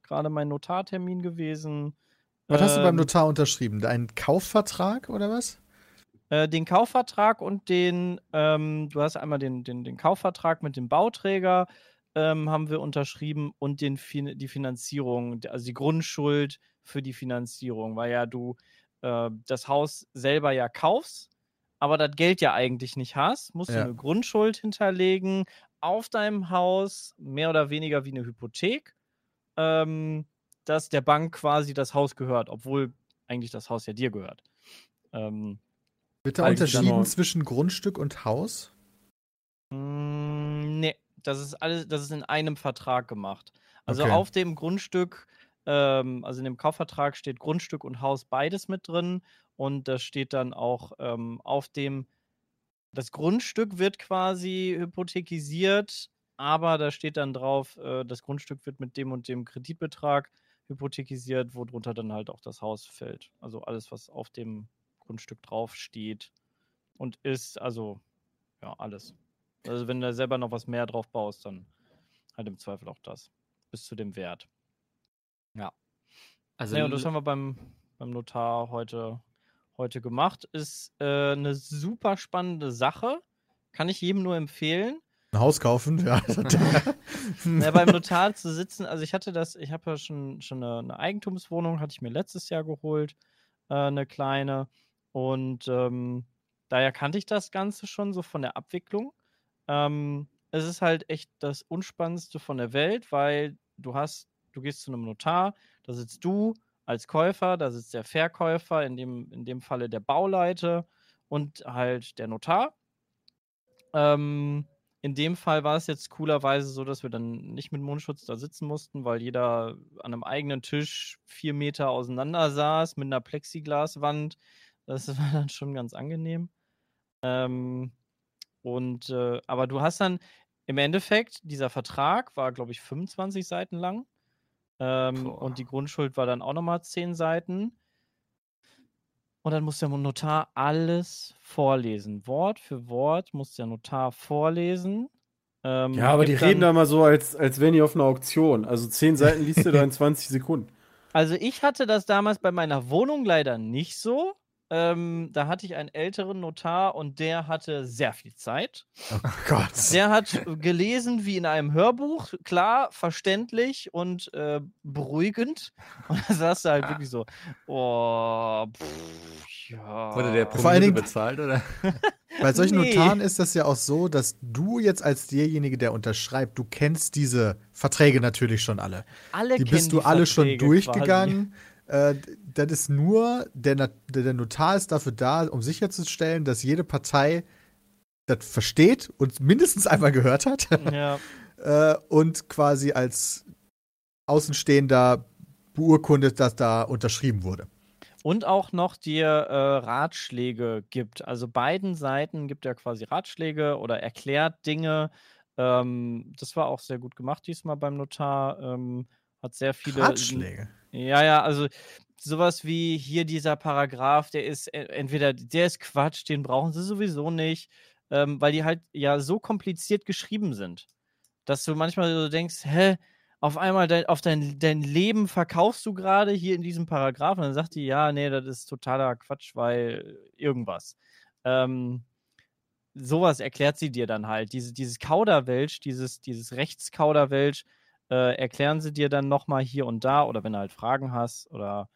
gerade mein Notartermin gewesen. Was hast du beim Ähm, Notar unterschrieben? Einen Kaufvertrag oder was? Äh, den Kaufvertrag und den, ähm, du hast einmal den, den, den Kaufvertrag mit dem Bauträger, ähm, haben wir unterschrieben und den die Finanzierung, also die Grundschuld für die Finanzierung, weil ja du äh, das Haus selber ja kaufst, aber das Geld ja eigentlich nicht hast, musst du Ja. eine Grundschuld hinterlegen auf deinem Haus, mehr oder weniger wie eine Hypothek, ähm, dass der Bank quasi das Haus gehört, obwohl eigentlich das Haus ja dir gehört. Ähm, Wird da unterschieden zwischen Grundstück und Haus? Mm, nee, das ist alles, das ist in einem Vertrag gemacht. Also Okay. auf dem Grundstück, ähm, also in dem Kaufvertrag steht Grundstück und Haus beides mit drin und das steht dann auch ähm, auf dem, das Grundstück wird quasi hypothekisiert, aber da steht dann drauf, äh, das Grundstück wird mit dem und dem Kreditbetrag hypothekisiert, worunter dann halt auch das Haus fällt. Also alles, was auf dem Grundstück drauf steht und ist, also ja, alles. Also wenn du selber noch was mehr drauf baust, dann halt im Zweifel auch das. Bis zu dem Wert. Also ja, und das haben wir beim, beim Notar heute, heute gemacht. Ist äh, eine super spannende Sache. Kann ich jedem nur empfehlen. Ein Haus kaufen? Ja. Ja, beim Notar zu sitzen, also ich hatte das, ich habe ja schon, schon eine, eine Eigentumswohnung, hatte ich mir letztes Jahr geholt, äh, eine kleine. Und ähm, daher kannte ich das Ganze schon so von der Abwicklung. Ähm, es ist halt echt das Unspannendste von der Welt, weil du hast, du gehst zu einem Notar, da sitzt du als Käufer, da sitzt der Verkäufer, in dem, in dem Falle der Bauleiter und halt der Notar. Ähm, in dem Fall war es jetzt coolerweise so, dass wir dann nicht mit Mundschutz da sitzen mussten, weil jeder an einem eigenen Tisch vier Meter auseinander saß mit einer Plexiglaswand. Das war dann schon ganz angenehm. Ähm, und äh, aber du hast dann im Endeffekt, dieser Vertrag war, glaube ich, 25 Seiten lang. Ähm, und die Grundschuld war dann auch nochmal 10 Seiten. Und dann muss der Notar alles vorlesen. Wort für Wort muss der Notar vorlesen. Ähm, Ja, aber die reden da mal so, als, als wären die auf einer Auktion. Also 10 Seiten liest du da in 20 Sekunden. Also ich hatte das damals bei meiner Wohnung leider nicht so. Ähm, da hatte ich einen älteren Notar und der hatte sehr viel Zeit. Oh Gott. Der hat gelesen wie in einem Hörbuch, klar, verständlich und äh, beruhigend. Und da saß du halt wirklich so, oh, pff, ja. Wurde der Vor allen Promille Dingen- bezahlt, oder? Bei solchen Nee. Notaren ist das ja auch so, dass du jetzt als derjenige, der unterschreibt, du kennst diese Verträge natürlich schon alle. alle Die bist du alle schon Verträge durchgegangen. Äh, das ist nur, der, der Notar ist dafür da, um sicherzustellen, dass jede Partei das versteht und mindestens einmal gehört hat. Ja. äh, und quasi als Außenstehender beurkundet, dass da unterschrieben wurde. Und auch noch dir äh, Ratschläge gibt. Also beiden Seiten gibt er quasi Ratschläge oder erklärt Dinge. Ähm, das war auch sehr gut gemacht diesmal beim Notar. Ähm, hat sehr viele. Ratschläge. Ja, ja, also sowas wie hier dieser Paragraph, der ist e- entweder, der ist Quatsch, den brauchen sie sowieso nicht, ähm, weil die halt ja so kompliziert geschrieben sind, dass du manchmal so denkst, hä, auf einmal dein, auf dein, dein Leben verkaufst du gerade hier in diesem Paragraph und dann sagt die, ja, nee, das ist totaler Quatsch, weil irgendwas. Ähm, sowas erklärt sie dir dann halt. Diese, dieses Kauderwelsch, dieses, dieses Rechtskauderwelsch, äh, erklären sie dir dann nochmal hier und da oder wenn du halt Fragen hast oder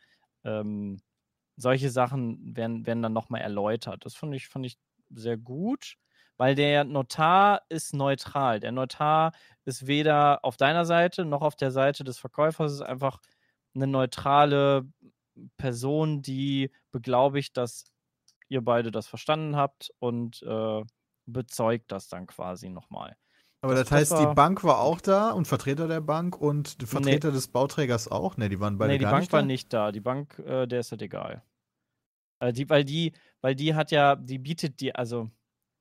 ähm, solche Sachen werden, werden dann nochmal erläutert. Das fand ich, fand ich sehr gut, weil der Notar ist neutral. Der Notar ist weder auf deiner Seite noch auf der Seite des Verkäufers. Es ist einfach eine neutrale Person, die beglaubigt, dass ihr beide das verstanden habt und äh, bezeugt das dann quasi nochmal. Aber Das- das, heißt, das die war- Bank war auch da und Vertreter der Bank und die Vertreter des Bauträgers auch? Ne, die waren beide nee, die gar Bank nicht war da? nicht da. Die Bank, äh, der ist das egal. Äh, die, weil die, weil die hat ja, die bietet die, also,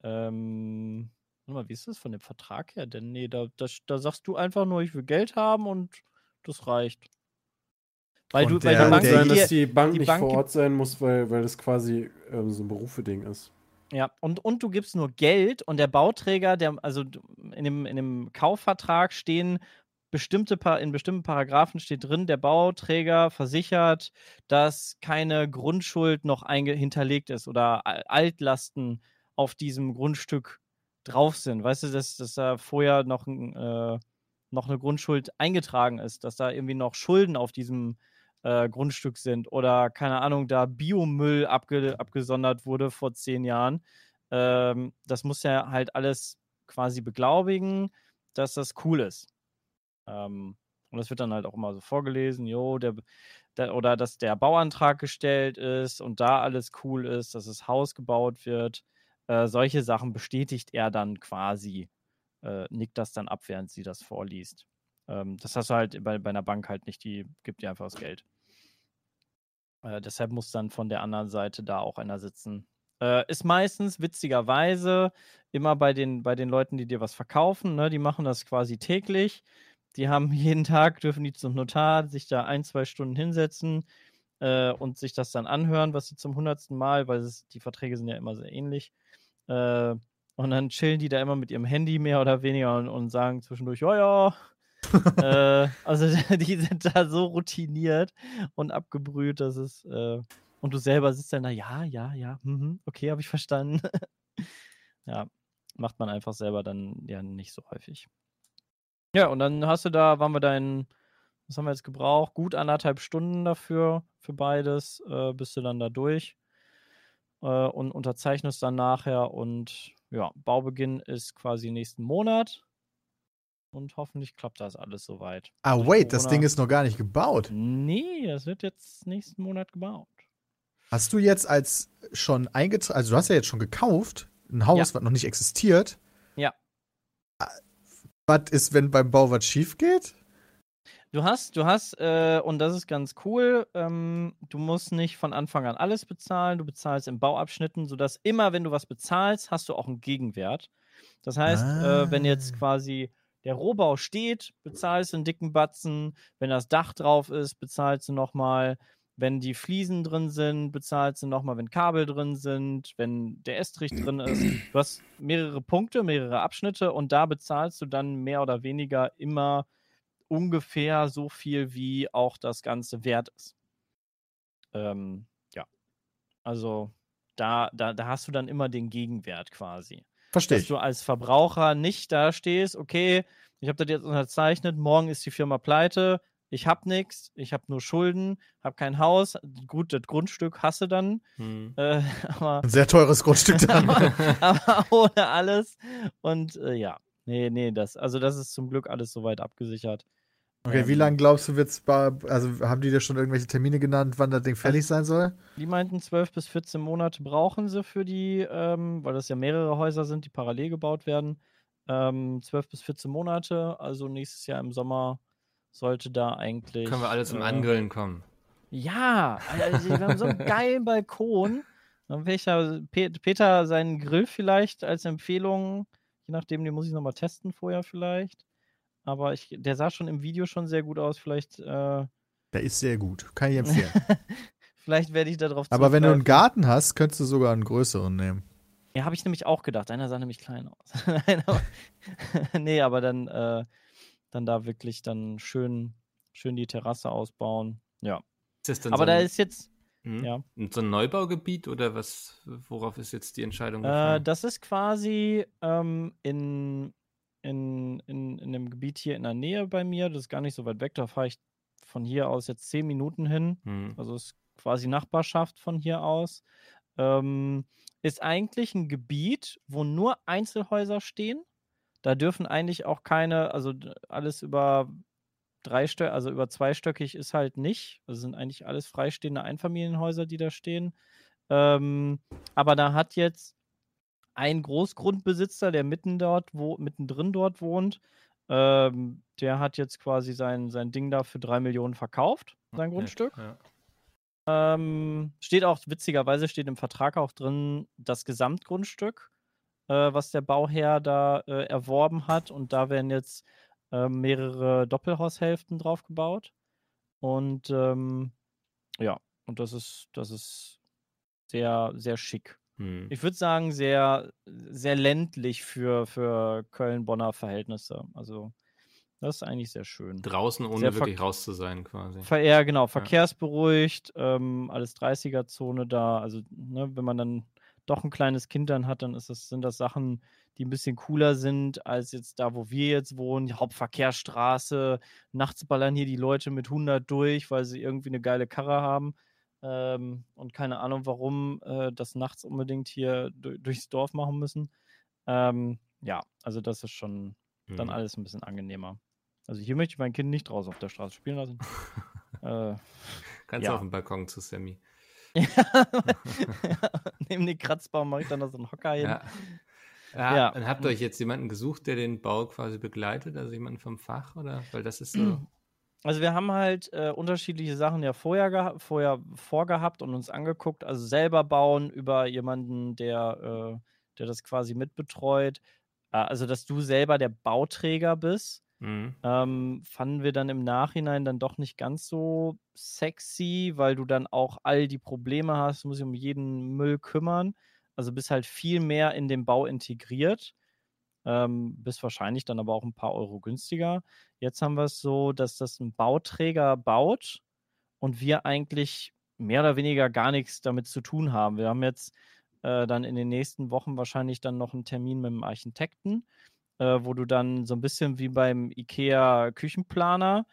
ähm, mal, wie ist das von dem Vertrag her? Denn nee, da, da, da sagst du einfach nur, ich will Geld haben und das reicht. Weil Und du, weil der- die Kann Bank sein, dass die Bank die nicht Bank vor Ort sein muss, weil, weil das quasi ähm, so ein Berufeding ist. Ja, und, und du gibst nur Geld und der Bauträger, der, also in dem, in dem Kaufvertrag stehen bestimmte, in bestimmten Paragraphen steht drin, der Bauträger versichert, dass keine Grundschuld noch hinterlegt ist oder Al- Altlasten auf diesem Grundstück drauf sind. Weißt du, dass, dass da vorher noch, äh, noch eine Grundschuld eingetragen ist, dass da irgendwie noch Schulden auf diesem äh, Grundstück sind oder keine Ahnung, da Biomüll abge abgesondert wurde vor zehn Jahren. Ähm, das muss ja halt alles quasi beglaubigen, dass das cool ist. Ähm, und das wird dann halt auch immer so vorgelesen, jo, der, der, oder dass der Bauantrag gestellt ist und da alles cool ist, dass das Haus gebaut wird. Äh, solche Sachen bestätigt er dann quasi, äh, nickt das dann ab, während sie das vorliest. Ähm, das hast du halt bei, bei einer Bank halt nicht, die gibt dir einfach das Geld. Äh, deshalb muss dann von der anderen Seite da auch einer sitzen. Äh, ist meistens witzigerweise immer bei den, bei den Leuten, die dir was verkaufen, ne? die machen das quasi täglich. Die haben jeden Tag, dürfen die zum Notar, sich da ein, zwei Stunden hinsetzen äh, und sich das dann anhören, was sie zum hundertsten Mal, weil es, die Verträge sind ja immer sehr ähnlich. Äh, und dann chillen die da immer mit ihrem Handy mehr oder weniger und, und sagen zwischendurch, ja, ja. Äh, also die sind da so routiniert und abgebrüht, dass es. Äh, und du selber sitzt dann da, ja, ja, ja, mhm, okay, habe ich verstanden. ja, macht man einfach selber dann ja nicht so häufig. Ja, und dann hast du da, waren wir da was haben wir jetzt gebraucht? Gut anderthalb Stunden dafür, für beides, äh, bist du dann da durch äh, und unterzeichnest dann nachher und ja, Baubeginn ist quasi nächsten Monat und hoffentlich klappt das alles soweit. Ah, wait, das Corona- Ding ist noch gar nicht gebaut. Nee, das wird jetzt nächsten Monat gebaut. Hast du jetzt als schon eingetragen, also du hast ja jetzt schon gekauft, ein Haus, Ja. was noch nicht existiert. Ja. Ah, Was ist, wenn beim Bau was schief geht? Du hast, du hast, äh, und das ist ganz cool, ähm, du musst nicht von Anfang an alles bezahlen, du bezahlst in Bauabschnitten, sodass immer, wenn du was bezahlst, hast du auch einen Gegenwert. Das heißt, äh, wenn jetzt Ah. quasi der Rohbau steht, bezahlst du einen dicken Batzen, wenn das Dach drauf ist, bezahlst du nochmal, wenn die Fliesen drin sind, bezahlst du nochmal, wenn Kabel drin sind, wenn der Estrich drin ist. Du hast mehrere Punkte, mehrere Abschnitte und da bezahlst du dann mehr oder weniger immer ungefähr so viel, wie auch das Ganze wert ist. Ähm, ja. Also da, da, da hast du dann immer den Gegenwert quasi. Verstehe Dass du als Verbraucher nicht da stehst, okay, ich habe das jetzt unterzeichnet, morgen ist die Firma pleite, ich habe nichts, ich habe nur Schulden, habe kein Haus, gut, das Grundstück hasse dann, Hm. äh, aber Ein sehr teures Grundstück dann. aber, aber ohne alles. Und äh, ja, nee, nee, das, also das ist zum Glück alles soweit abgesichert. Okay, wie Ähm, lange glaubst du, wird's bei, also haben die dir schon irgendwelche Termine genannt, wann das Ding fertig sein soll? Die meinten, 12 bis 14 Monate brauchen sie für die, ähm, weil das ja mehrere Häuser sind, die parallel gebaut werden. Ähm, 12 bis 14 Monate, also nächstes Jahr im Sommer sollte da eigentlich. Können wir alle zum äh, Angrillen kommen. Ja, also wir haben so einen geilen Balkon. Dann will ich da Pe Peter seinen Grill vielleicht als Empfehlung, je nachdem, den muss ich nochmal testen vorher vielleicht. Aber ich, der sah schon im Video schon sehr gut aus. Vielleicht, äh, Der ist sehr gut. Kann ich empfehlen. vielleicht werde ich da drauf Aber wenn du einen. Garten hast, könntest du sogar einen größeren nehmen. Ja, habe ich nämlich auch gedacht. Einer sah nämlich klein aus. Nein, aber, nee, aber dann, äh, dann da wirklich dann schön, schön die Terrasse ausbauen. Ja. Ist das dann Aber so da ist jetzt, hm? ja. so ein Neubaugebiet oder was? Worauf ist jetzt die Entscheidung Äh, gefallen? das ist quasi ähm, in, in, in, in einem Gebiet hier in der Nähe bei mir. Das ist gar nicht so weit weg. Da fahre ich von hier aus jetzt zehn Minuten hin. Hm. Also ist quasi Nachbarschaft von hier aus. Ähm, ist eigentlich ein Gebiet, wo nur Einzelhäuser stehen. Da dürfen eigentlich auch keine, also alles über dreistöckig, also über zweistöckig ist halt nicht. Das sind eigentlich alles freistehende Einfamilienhäuser, die da stehen. Ähm, aber da hat jetzt ein Großgrundbesitzer, der mitten dort, wo, mittendrin dort wohnt, ähm, der hat jetzt quasi sein, sein Ding da für drei Millionen verkauft, sein Nett, Grundstück. Ja. Ähm, steht auch, witzigerweise steht im Vertrag auch drin, das Gesamtgrundstück, äh, was der Bauherr da äh, erworben hat. Und da werden jetzt äh, mehrere Doppelhaushälften drauf gebaut. Und ähm, ja, und das ist, das ist sehr, sehr schick. Hm. Ich würde sagen, sehr, sehr ländlich für, für Köln-Bonner Verhältnisse. Also, das ist eigentlich sehr schön. Draußen, ohne Sehr wirklich raus zu sein, quasi. Ver ja, genau, verkehrsberuhigt, ähm, alles 30er-Zone da. Also, ne, wenn man dann doch ein kleines Kind dann hat, dann ist das, sind das Sachen, die ein bisschen cooler sind als jetzt da, wo wir jetzt wohnen. Die Hauptverkehrsstraße, nachts ballern hier die Leute mit 100 durch, weil sie irgendwie eine geile Karre haben. Ähm, und keine Ahnung, warum äh, das nachts unbedingt hier du durchs Dorf machen müssen. Ähm, ja, also das ist schon dann Hm. alles ein bisschen angenehmer. Also hier möchte ich mein Kind nicht draußen auf der Straße spielen lassen. äh, Kannst ja. du auf dem Balkon zu Sammy. Neben den Kratzbaum mache ich dann noch so einen Hocker hin. Ja. Ja, Ja. Und habt ihr euch jetzt jemanden gesucht, der den Bau quasi begleitet? Also jemanden vom Fach? Oder? Weil das ist so. Also wir haben halt äh, unterschiedliche Sachen ja vorher, vorher vorgehabt und uns angeguckt. Also selber bauen über jemanden, der, äh, der das quasi mitbetreut. Äh, also dass du selber der Bauträger bist. Mhm. ähm, fanden wir dann im Nachhinein dann doch nicht ganz so sexy, weil du dann auch all die Probleme hast, du musst dich um jeden Müll kümmern. Also bist halt viel mehr in den Bau integriert. Ähm, bist wahrscheinlich dann aber auch ein paar Euro günstiger. Jetzt haben wir es so, dass das ein Bauträger baut und wir eigentlich mehr oder weniger gar nichts damit zu tun haben. Wir haben jetzt äh, dann in den nächsten Wochen wahrscheinlich dann noch einen Termin mit dem Architekten äh, wo du dann so ein bisschen wie beim IKEA Küchenplaner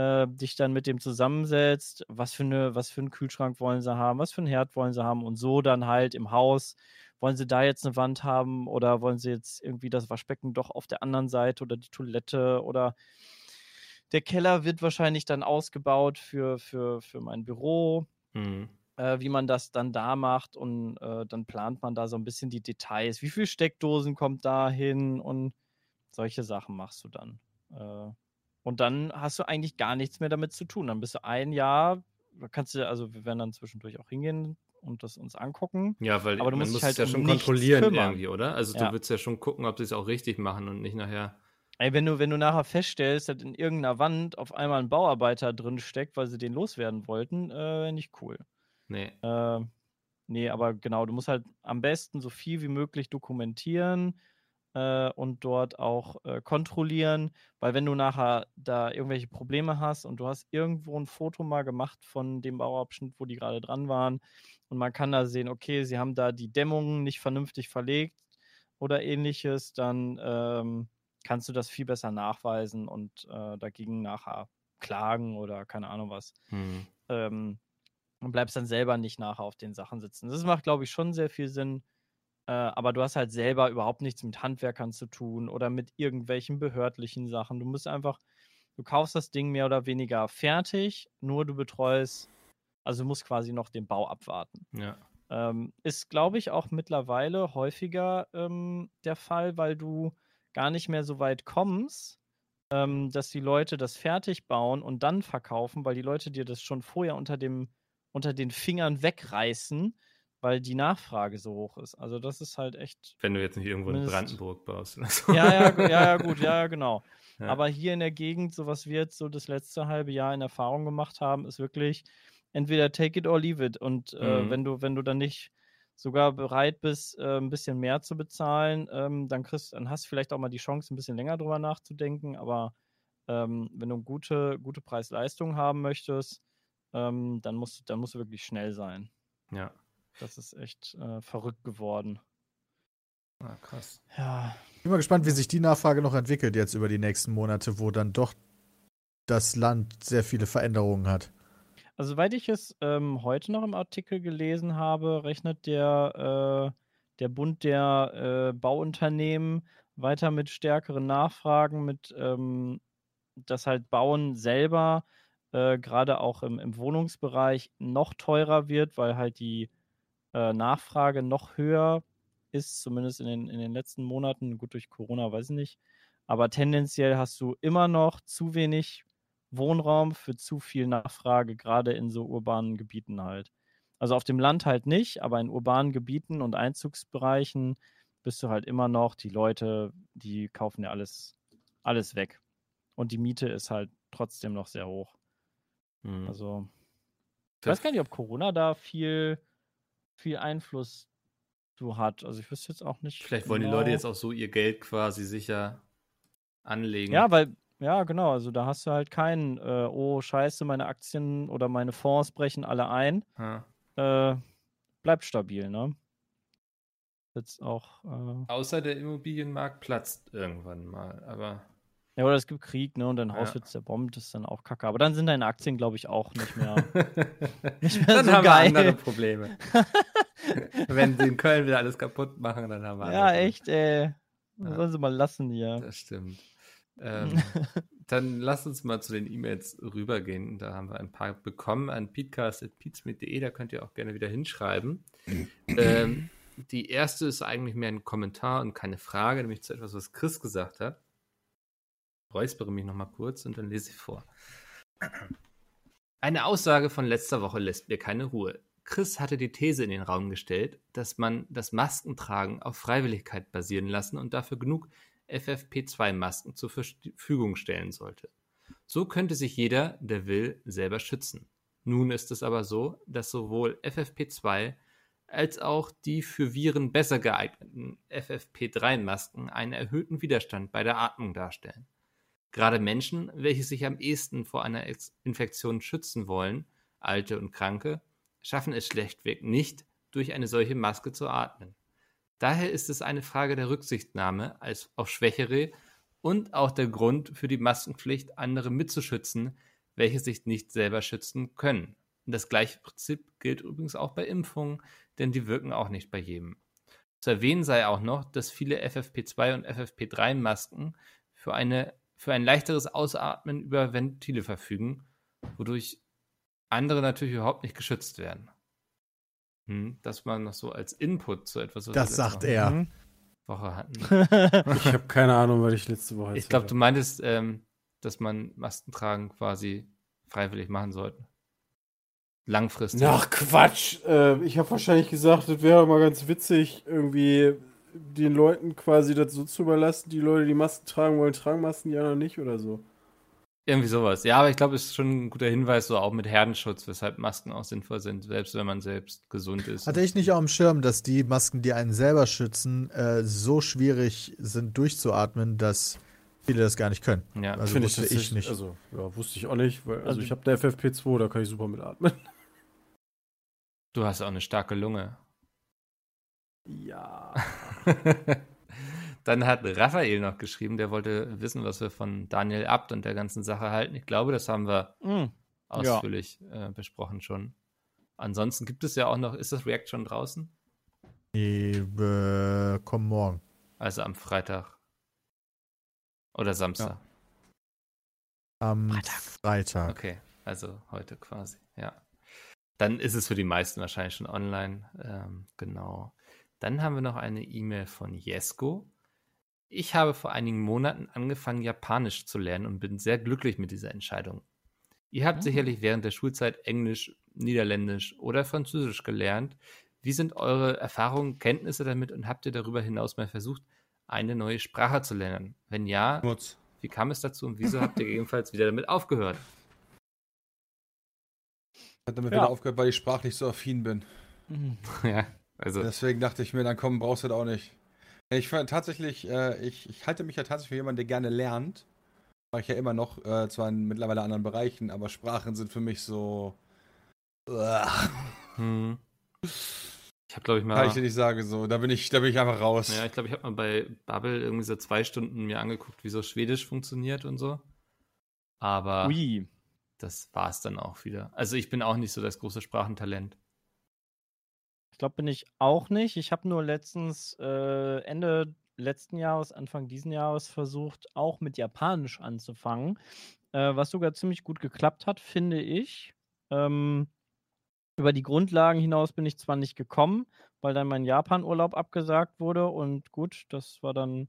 äh, dich dann mit dem zusammensetzt, was für, eine, was für einen Kühlschrank wollen sie haben, was für einen Herd wollen sie haben und so dann halt im Haus, wollen sie da jetzt eine Wand haben oder wollen sie jetzt irgendwie das Waschbecken doch auf der anderen Seite oder die Toilette oder der Keller wird wahrscheinlich dann ausgebaut für, für, für mein Büro Mhm. äh, wie man das dann da macht und äh, dann plant man da so ein bisschen die Details. Wie viel Steckdosen kommt da hin und solche Sachen machst du dann. Äh, und dann hast du eigentlich gar nichts mehr damit zu tun. Dann bist du ein Jahr, da kannst du, also wir werden dann zwischendurch auch hingehen und das uns angucken. Ja, weil Aber du man musst muss dich es halt ja schon kontrollieren kümmern. irgendwie, oder? Also Ja. du willst ja schon gucken, ob sie es auch richtig machen und nicht nachher. Ey, wenn du, wenn du nachher feststellst, dass in irgendeiner Wand auf einmal ein Bauarbeiter drin steckt, weil sie den loswerden wollten, äh, nicht cool. Nee. Äh, nee, aber genau, du musst halt am besten so viel wie möglich dokumentieren äh, und dort auch äh, kontrollieren, weil wenn du nachher da irgendwelche Probleme hast und du hast irgendwo ein Foto mal gemacht von dem Bauabschnitt, wo die gerade dran waren und man kann da sehen, okay, sie haben da die Dämmungen nicht vernünftig verlegt oder ähnliches, dann ähm, kannst du das viel besser nachweisen und äh, dagegen nachher klagen oder keine Ahnung was Mhm. ähm, und bleibst dann selber nicht nachher auf den Sachen sitzen. Das macht, glaube ich, schon sehr viel Sinn. Äh, aber du hast halt selber überhaupt nichts mit Handwerkern zu tun oder mit irgendwelchen behördlichen Sachen. Du musst einfach, du kaufst das Ding mehr oder weniger fertig, nur du betreust, also du musst quasi noch den Bau abwarten. Ja. Ähm, ist, glaube ich, auch mittlerweile häufiger ähm, der Fall, weil du gar nicht mehr so weit kommst, ähm, dass die Leute das fertig bauen und dann verkaufen, weil die Leute dir das schon vorher unter, dem, unter den Fingern wegreißen, weil die Nachfrage so hoch ist. Also das ist halt echt. Wenn du jetzt nicht irgendwo in Brandenburg baust so. Ja, ja, ja, ja, gut, ja, ja, genau. Ja. Aber hier in der Gegend, so was wir jetzt so das letzte halbe Jahr in Erfahrung gemacht haben, ist wirklich entweder take it or leave it. Und äh, Mhm. wenn du, wenn du dann nicht sogar bereit bist, äh, ein bisschen mehr zu bezahlen, ähm, dann kriegst, dann hast du vielleicht auch mal die Chance, ein bisschen länger drüber nachzudenken. Aber ähm, wenn du gute, gute Preis-Leistung haben möchtest, ähm, dann musst, du- dann musst du wirklich schnell sein. Ja. Das ist echt äh, verrückt geworden. Ah, krass. Ja, Bin mal gespannt, wie sich die Nachfrage noch entwickelt jetzt über die nächsten Monate, wo dann doch das Land sehr viele Veränderungen hat. Also, soweit ich es ähm, heute noch im Artikel gelesen habe, rechnet der, äh, der Bund der äh, Bauunternehmen weiter mit stärkeren Nachfragen, mit ähm, dass halt Bauen selber äh, gerade auch im, im Wohnungsbereich noch teurer wird, weil halt die äh, Nachfrage noch höher ist, zumindest in den, in den letzten Monaten. Gut, durch Corona weiß ich nicht. Aber tendenziell hast du immer noch zu wenig Wohnraum für zu viel Nachfrage, gerade in so urbanen Gebieten halt. Also auf dem Land halt nicht, aber in urbanen Gebieten und Einzugsbereichen bist du halt immer noch, die Leute, die kaufen ja alles, alles weg. Und die Miete ist halt trotzdem noch sehr hoch. Mhm. Also, ich weiß gar nicht, ob Corona da viel, viel Einfluss du hat. Also ich wüsste jetzt auch nicht. Vielleicht wollen die genau. Leute jetzt auch so ihr Geld quasi sicher anlegen. Ja, weil, ja, genau. Also da hast du halt keinen, äh, oh, scheiße, meine Aktien oder meine Fonds brechen alle ein. Ja. Äh, bleibt stabil, ne? Jetzt auch, äh, Außer der Immobilienmarkt platzt irgendwann mal. Aber ja, oder es gibt Krieg, ne? Und dein Haus Ja. wird zerbombt, das ist dann auch kacke. Aber dann sind deine Aktien, glaube ich, auch nicht mehr. nicht mehr dann so haben geil. wir andere Probleme. Wenn sie in Köln wieder alles kaputt machen, dann haben wir ja, echt, ey. Ja. Sollen sie mal lassen hier. Das stimmt. Ähm, dann lass uns mal zu den E-Mails rübergehen. Da haben wir ein paar bekommen an peatcast.peatsmit.de. Da könnt ihr auch gerne wieder hinschreiben. ähm, die erste ist eigentlich mehr ein Kommentar und keine Frage, nämlich zu etwas, was Chris gesagt hat. Ich räuspere mich nochmal kurz und dann lese ich vor. Eine Aussage von letzter Woche lässt mir keine Ruhe. Chris hatte die These in den Raum gestellt, dass man das Maskentragen auf Freiwilligkeit basieren lassen und dafür genug FFP2-Masken zur Verfügung stellen sollte. So könnte sich jeder, der will, selber schützen. Nun ist es aber so, dass sowohl FFP2 als auch die für Viren besser geeigneten FFP3-Masken einen erhöhten Widerstand bei der Atmung darstellen. Gerade Menschen, welche sich am ehesten vor einer Infektion schützen wollen, Alte und Kranke, schaffen es schlechtweg nicht, durch eine solche Maske zu atmen. Daher ist es eine Frage der Rücksichtnahme als auf Schwächere und auch der Grund für die Maskenpflicht, andere mitzuschützen, welche sich nicht selber schützen können. Und das gleiche Prinzip gilt übrigens auch bei Impfungen, denn die wirken auch nicht bei jedem. Zu erwähnen sei auch noch, dass viele FFP2 und FFP3-Masken für, eine, für ein leichteres Ausatmen über Ventile verfügen, wodurch andere natürlich überhaupt nicht geschützt werden. Hm, das war noch so als Input zu etwas, was Das wir sagt er. Woche hatten. Ich habe keine Ahnung, was ich letzte Woche Ich glaube, du meintest, ähm, dass man Masken tragen quasi freiwillig machen sollte. Langfristig. Ach Quatsch. Äh, ich habe wahrscheinlich gesagt, das wäre mal ganz witzig, irgendwie den Leuten quasi das so zu überlassen. Die Leute, die Masken tragen wollen, tragen Masken, die anderen nicht oder so. Irgendwie sowas. Ja, aber ich glaube, es ist schon ein guter Hinweis, so auch mit Herdenschutz, weshalb Masken auch sinnvoll sind, selbst wenn man selbst gesund ist. Hatte ich nicht auf dem Schirm, dass die Masken, die einen selber schützen, äh, so schwierig sind durchzuatmen, dass viele das gar nicht können. ja. Also Finde wusste ich tatsächlich- nicht. Also, ja, wusste ich auch nicht, weil also, Also- ich habe der FFP2, da kann ich super mitatmen. Du hast auch eine starke Lunge. Ja. Dann hat Raphael noch geschrieben, der wollte wissen, was wir von Daniel Abt und der ganzen Sache halten. Ich glaube, das haben wir Mhm. ausführlich äh, besprochen schon. Ansonsten gibt es ja auch noch, ist das React schon draußen? Die äh, kommen morgen. Also am Freitag. Oder Samstag. Am Freitag. Freitag. Okay, also heute quasi, ja. Dann ist es für die meisten wahrscheinlich schon online. Ähm, genau. Dann haben wir noch eine E-Mail von Jesko. Ich habe vor einigen Monaten angefangen, Japanisch zu lernen und bin sehr glücklich mit dieser Entscheidung. Ihr habt Ah. sicherlich während der Schulzeit Englisch, Niederländisch oder Französisch gelernt. Wie sind eure Erfahrungen, Kenntnisse damit und habt ihr darüber hinaus mal versucht, eine neue Sprache zu lernen? Wenn ja, Schmutz. wie kam es dazu und wieso habt ihr gegebenenfalls wieder damit aufgehört? Ich habe damit Ja. wieder aufgehört, weil ich sprachlich so affin bin. Mhm. ja, also. Deswegen dachte ich mir, dann komm, brauchst du das auch nicht. Ich fand tatsächlich, äh, ich, ich halte mich ja tatsächlich für jemanden, der gerne lernt. Mache ich ja immer noch, äh, zwar in mittlerweile anderen Bereichen, aber Sprachen sind für mich so. Hm. Ich habe, glaube ich, kann mal. ich dir nicht sagen, so. Da bin ich, da bin ich einfach raus. Ja, ich glaube, ich habe mal bei Bubble irgendwie so zwei Stunden mir angeguckt, wie so Schwedisch funktioniert und so. Aber Ui. das war es dann auch wieder. Also ich bin auch nicht so das große Sprachentalent. Ich glaube, bin ich auch nicht. Ich habe nur letztens, äh, Ende letzten Jahres, Anfang diesen Jahres versucht, auch mit Japanisch anzufangen, äh, was sogar ziemlich gut geklappt hat, finde ich. Ähm, über die Grundlagen hinaus bin ich zwar nicht gekommen, weil dann mein Japan-Urlaub abgesagt wurde und gut, das war dann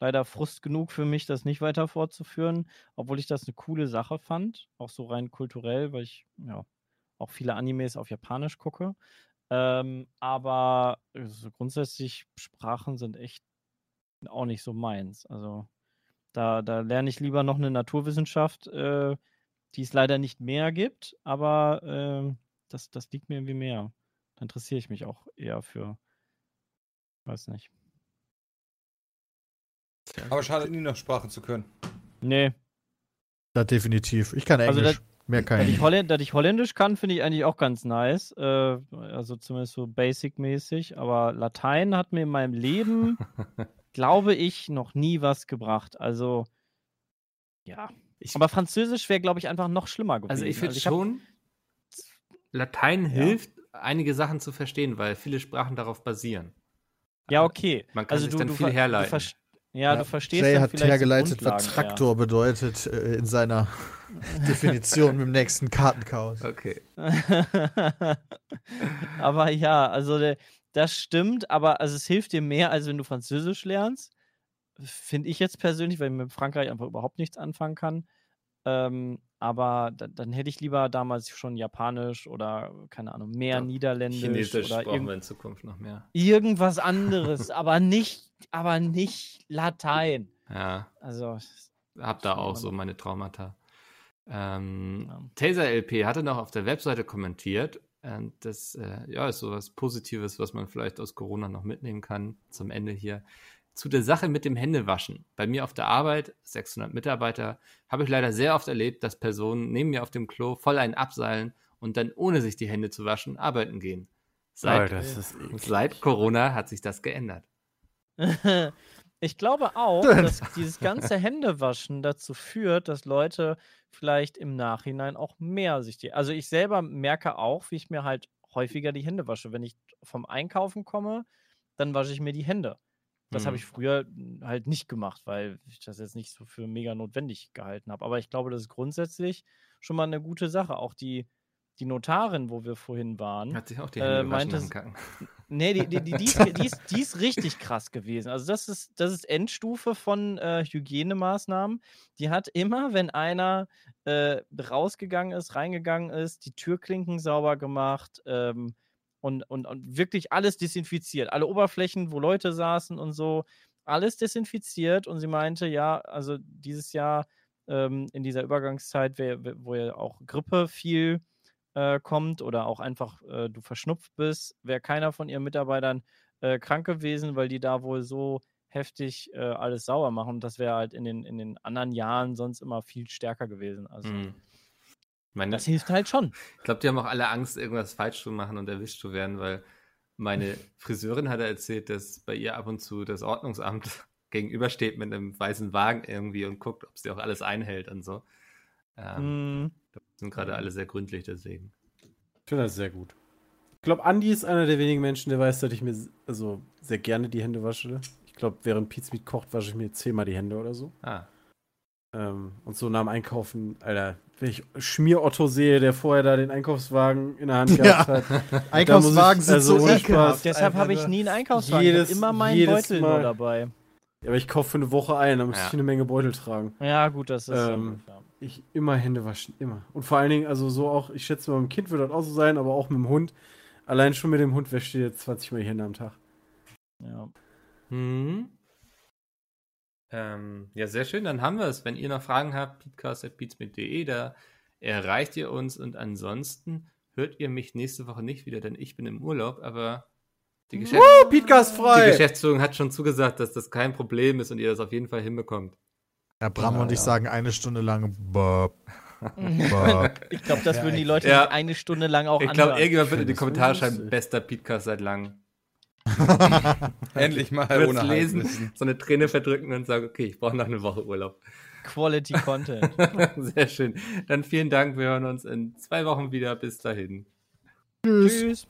leider Frust genug für mich, das nicht weiter fortzuführen, obwohl ich das eine coole Sache fand, auch so rein kulturell, weil ich ja auch viele Animes auf Japanisch gucke. Ähm, aber so grundsätzlich Sprachen sind echt auch nicht so meins. Also da, da lerne ich lieber noch eine Naturwissenschaft, äh, die es leider nicht mehr gibt, aber ähm, das, das liegt mir irgendwie mehr. Da interessiere ich mich auch eher für. Weiß nicht. Aber schade, nie noch Sprache zu können. Nee. Das definitiv. Ich kann Also Englisch. Mehr kann Dass ich Holländ dass ich Holländisch kann, finde ich eigentlich auch ganz nice. Äh, also zumindest so basic-mäßig. Aber Latein hat mir in meinem Leben, glaube ich, noch nie was gebracht. Also, ja. Ich- Aber Französisch wäre, glaube ich, einfach noch schlimmer gewesen. Also ich finde hab- schon, Latein hilft, einige Sachen zu verstehen, weil viele Sprachen darauf basieren. Ja, okay. Man kann also sich du, dann du viel herleiten. Du verst- ja, du verstehst Jay dann hat vielleicht so hergeleitet, was. Traktor bedeutet äh, in seiner Definition mit dem nächsten Kartenchaos. Okay. aber ja, also das stimmt, aber also es hilft dir mehr, als wenn du Französisch lernst. Finde ich jetzt persönlich, weil ich mit Frankreich einfach überhaupt nichts anfangen kann. Ähm, aber da, dann hätte ich lieber damals schon Japanisch oder, keine Ahnung, mehr Ja, Niederländisch Chinesisch oder brauchen wir in Zukunft noch mehr. irgendwas anderes, aber nicht, aber nicht Latein. Ja, Also, hab da auch so meine Traumata. Ähm, Ja. Taser LP hatte noch auf der Webseite kommentiert. Und das äh, ja, ist so was Positives, was man vielleicht aus Corona noch mitnehmen kann. Zum Ende hier. Zu der Sache mit dem Händewaschen. Bei mir auf der Arbeit, 600 Mitarbeiter, habe ich leider sehr oft erlebt, dass Personen neben mir auf dem Klo voll einen abseilen und dann ohne sich die Hände zu waschen arbeiten gehen. Seit, das ist eklig. seit Corona hat sich das geändert. Ich glaube auch, dass dieses ganze Händewaschen dazu führt, dass Leute vielleicht im Nachhinein auch mehr sich die. Also ich selber merke auch, wie ich mir halt häufiger die Hände wasche. Wenn ich vom Einkaufen komme, dann wasche ich mir die Hände. Das habe Mhm. ich früher halt nicht gemacht, weil ich das jetzt nicht so für mega notwendig gehalten habe. Aber ich glaube, das ist grundsätzlich schon mal eine gute Sache. Auch die, die Notarin, wo wir vorhin waren, Hat sich auch die Äh, Hände gewaschen meinte es-. Nee, die, die, die, die, ist, die, ist, die ist richtig krass gewesen. Also das ist, das ist Endstufe von äh, Hygienemaßnahmen. Die hat immer, wenn einer äh, rausgegangen ist, reingegangen ist, die Türklinken sauber gemacht ähm, und, und, und wirklich alles desinfiziert. Alle Oberflächen, wo Leute saßen und so, alles desinfiziert. Und sie meinte, ja, also dieses Jahr ähm, in dieser Übergangszeit, wo ja auch Grippe viel äh, kommt oder auch einfach äh, du verschnupft bist, wäre keiner von ihren Mitarbeitern äh, krank gewesen, weil die da wohl so heftig äh, alles sauber machen. Das wäre halt in den, in den anderen Jahren sonst immer viel stärker gewesen. Also Mhm. Meine, das hilft halt schon. Ich glaube, die haben auch alle Angst, irgendwas falsch zu machen und erwischt zu werden, weil meine Friseurin hat erzählt, dass bei ihr ab und zu das Ordnungsamt gegenübersteht mit einem weißen Wagen irgendwie und guckt, ob sie auch alles einhält und so. Ähm, Mm, Sind gerade alle sehr gründlich deswegen. Ich finde das sehr gut. Ich glaube, Andi ist einer der wenigen Menschen, der weiß, dass ich mir also sehr gerne die Hände wasche. Ich glaube, während Pizmeat kocht, wasche ich mir zehnmal die Hände oder so. Ah, Ähm, und so nach dem Einkaufen, Alter, wenn ich Schmier-Otto sehe, der vorher da den Einkaufswagen in der Hand gehabt hat. Einkaufswagen ich- sind also so ekelhaft. Deshalb habe ich nie einen Einkaufswagen. Jedes- ich immer meinen jedes Beutel nur Mal. dabei. Ja, aber ich kaufe für eine Woche ein, da muss Ja. ich eine Menge Beutel tragen. Ja, gut, das ist. Ähm, ja. Ich immer Hände waschen, immer. Und vor allen Dingen, also so auch, ich schätze mal, mit dem Kind wird das auch so sein, aber auch mit dem Hund. Allein schon mit dem Hund wäscht ihr jetzt 20 Mal die Hände am Tag. ja. Mhm. Ähm, ja, sehr schön. Dann haben wir es. Wenn ihr noch Fragen habt, podcast.beatsmit.de, da erreicht ihr uns. Und ansonsten hört ihr mich nächste Woche nicht wieder, denn ich bin im Urlaub. Aber die, Geschäfts Oh, Podcast die! Geschäftsführung hat schon zugesagt, dass das kein Problem ist und ihr das auf jeden Fall hinbekommt. Ja, Bram Ja, und ich ja. sagen eine Stunde lang Bob, Bob. Ich glaube, das würden die Leute Ja. nicht eine Stunde lang auch Ich glaube, irgendjemand wird in die Kommentare schreiben, bester Podcast seit langem. Endlich mal Wird's ohne lesen, so eine Träne verdrücken und sagen, okay, ich brauche noch eine Woche Urlaub. Quality Content. Sehr schön. Dann vielen Dank. Wir hören uns in zwei Wochen wieder. Bis dahin. Tschüss. Tschüss.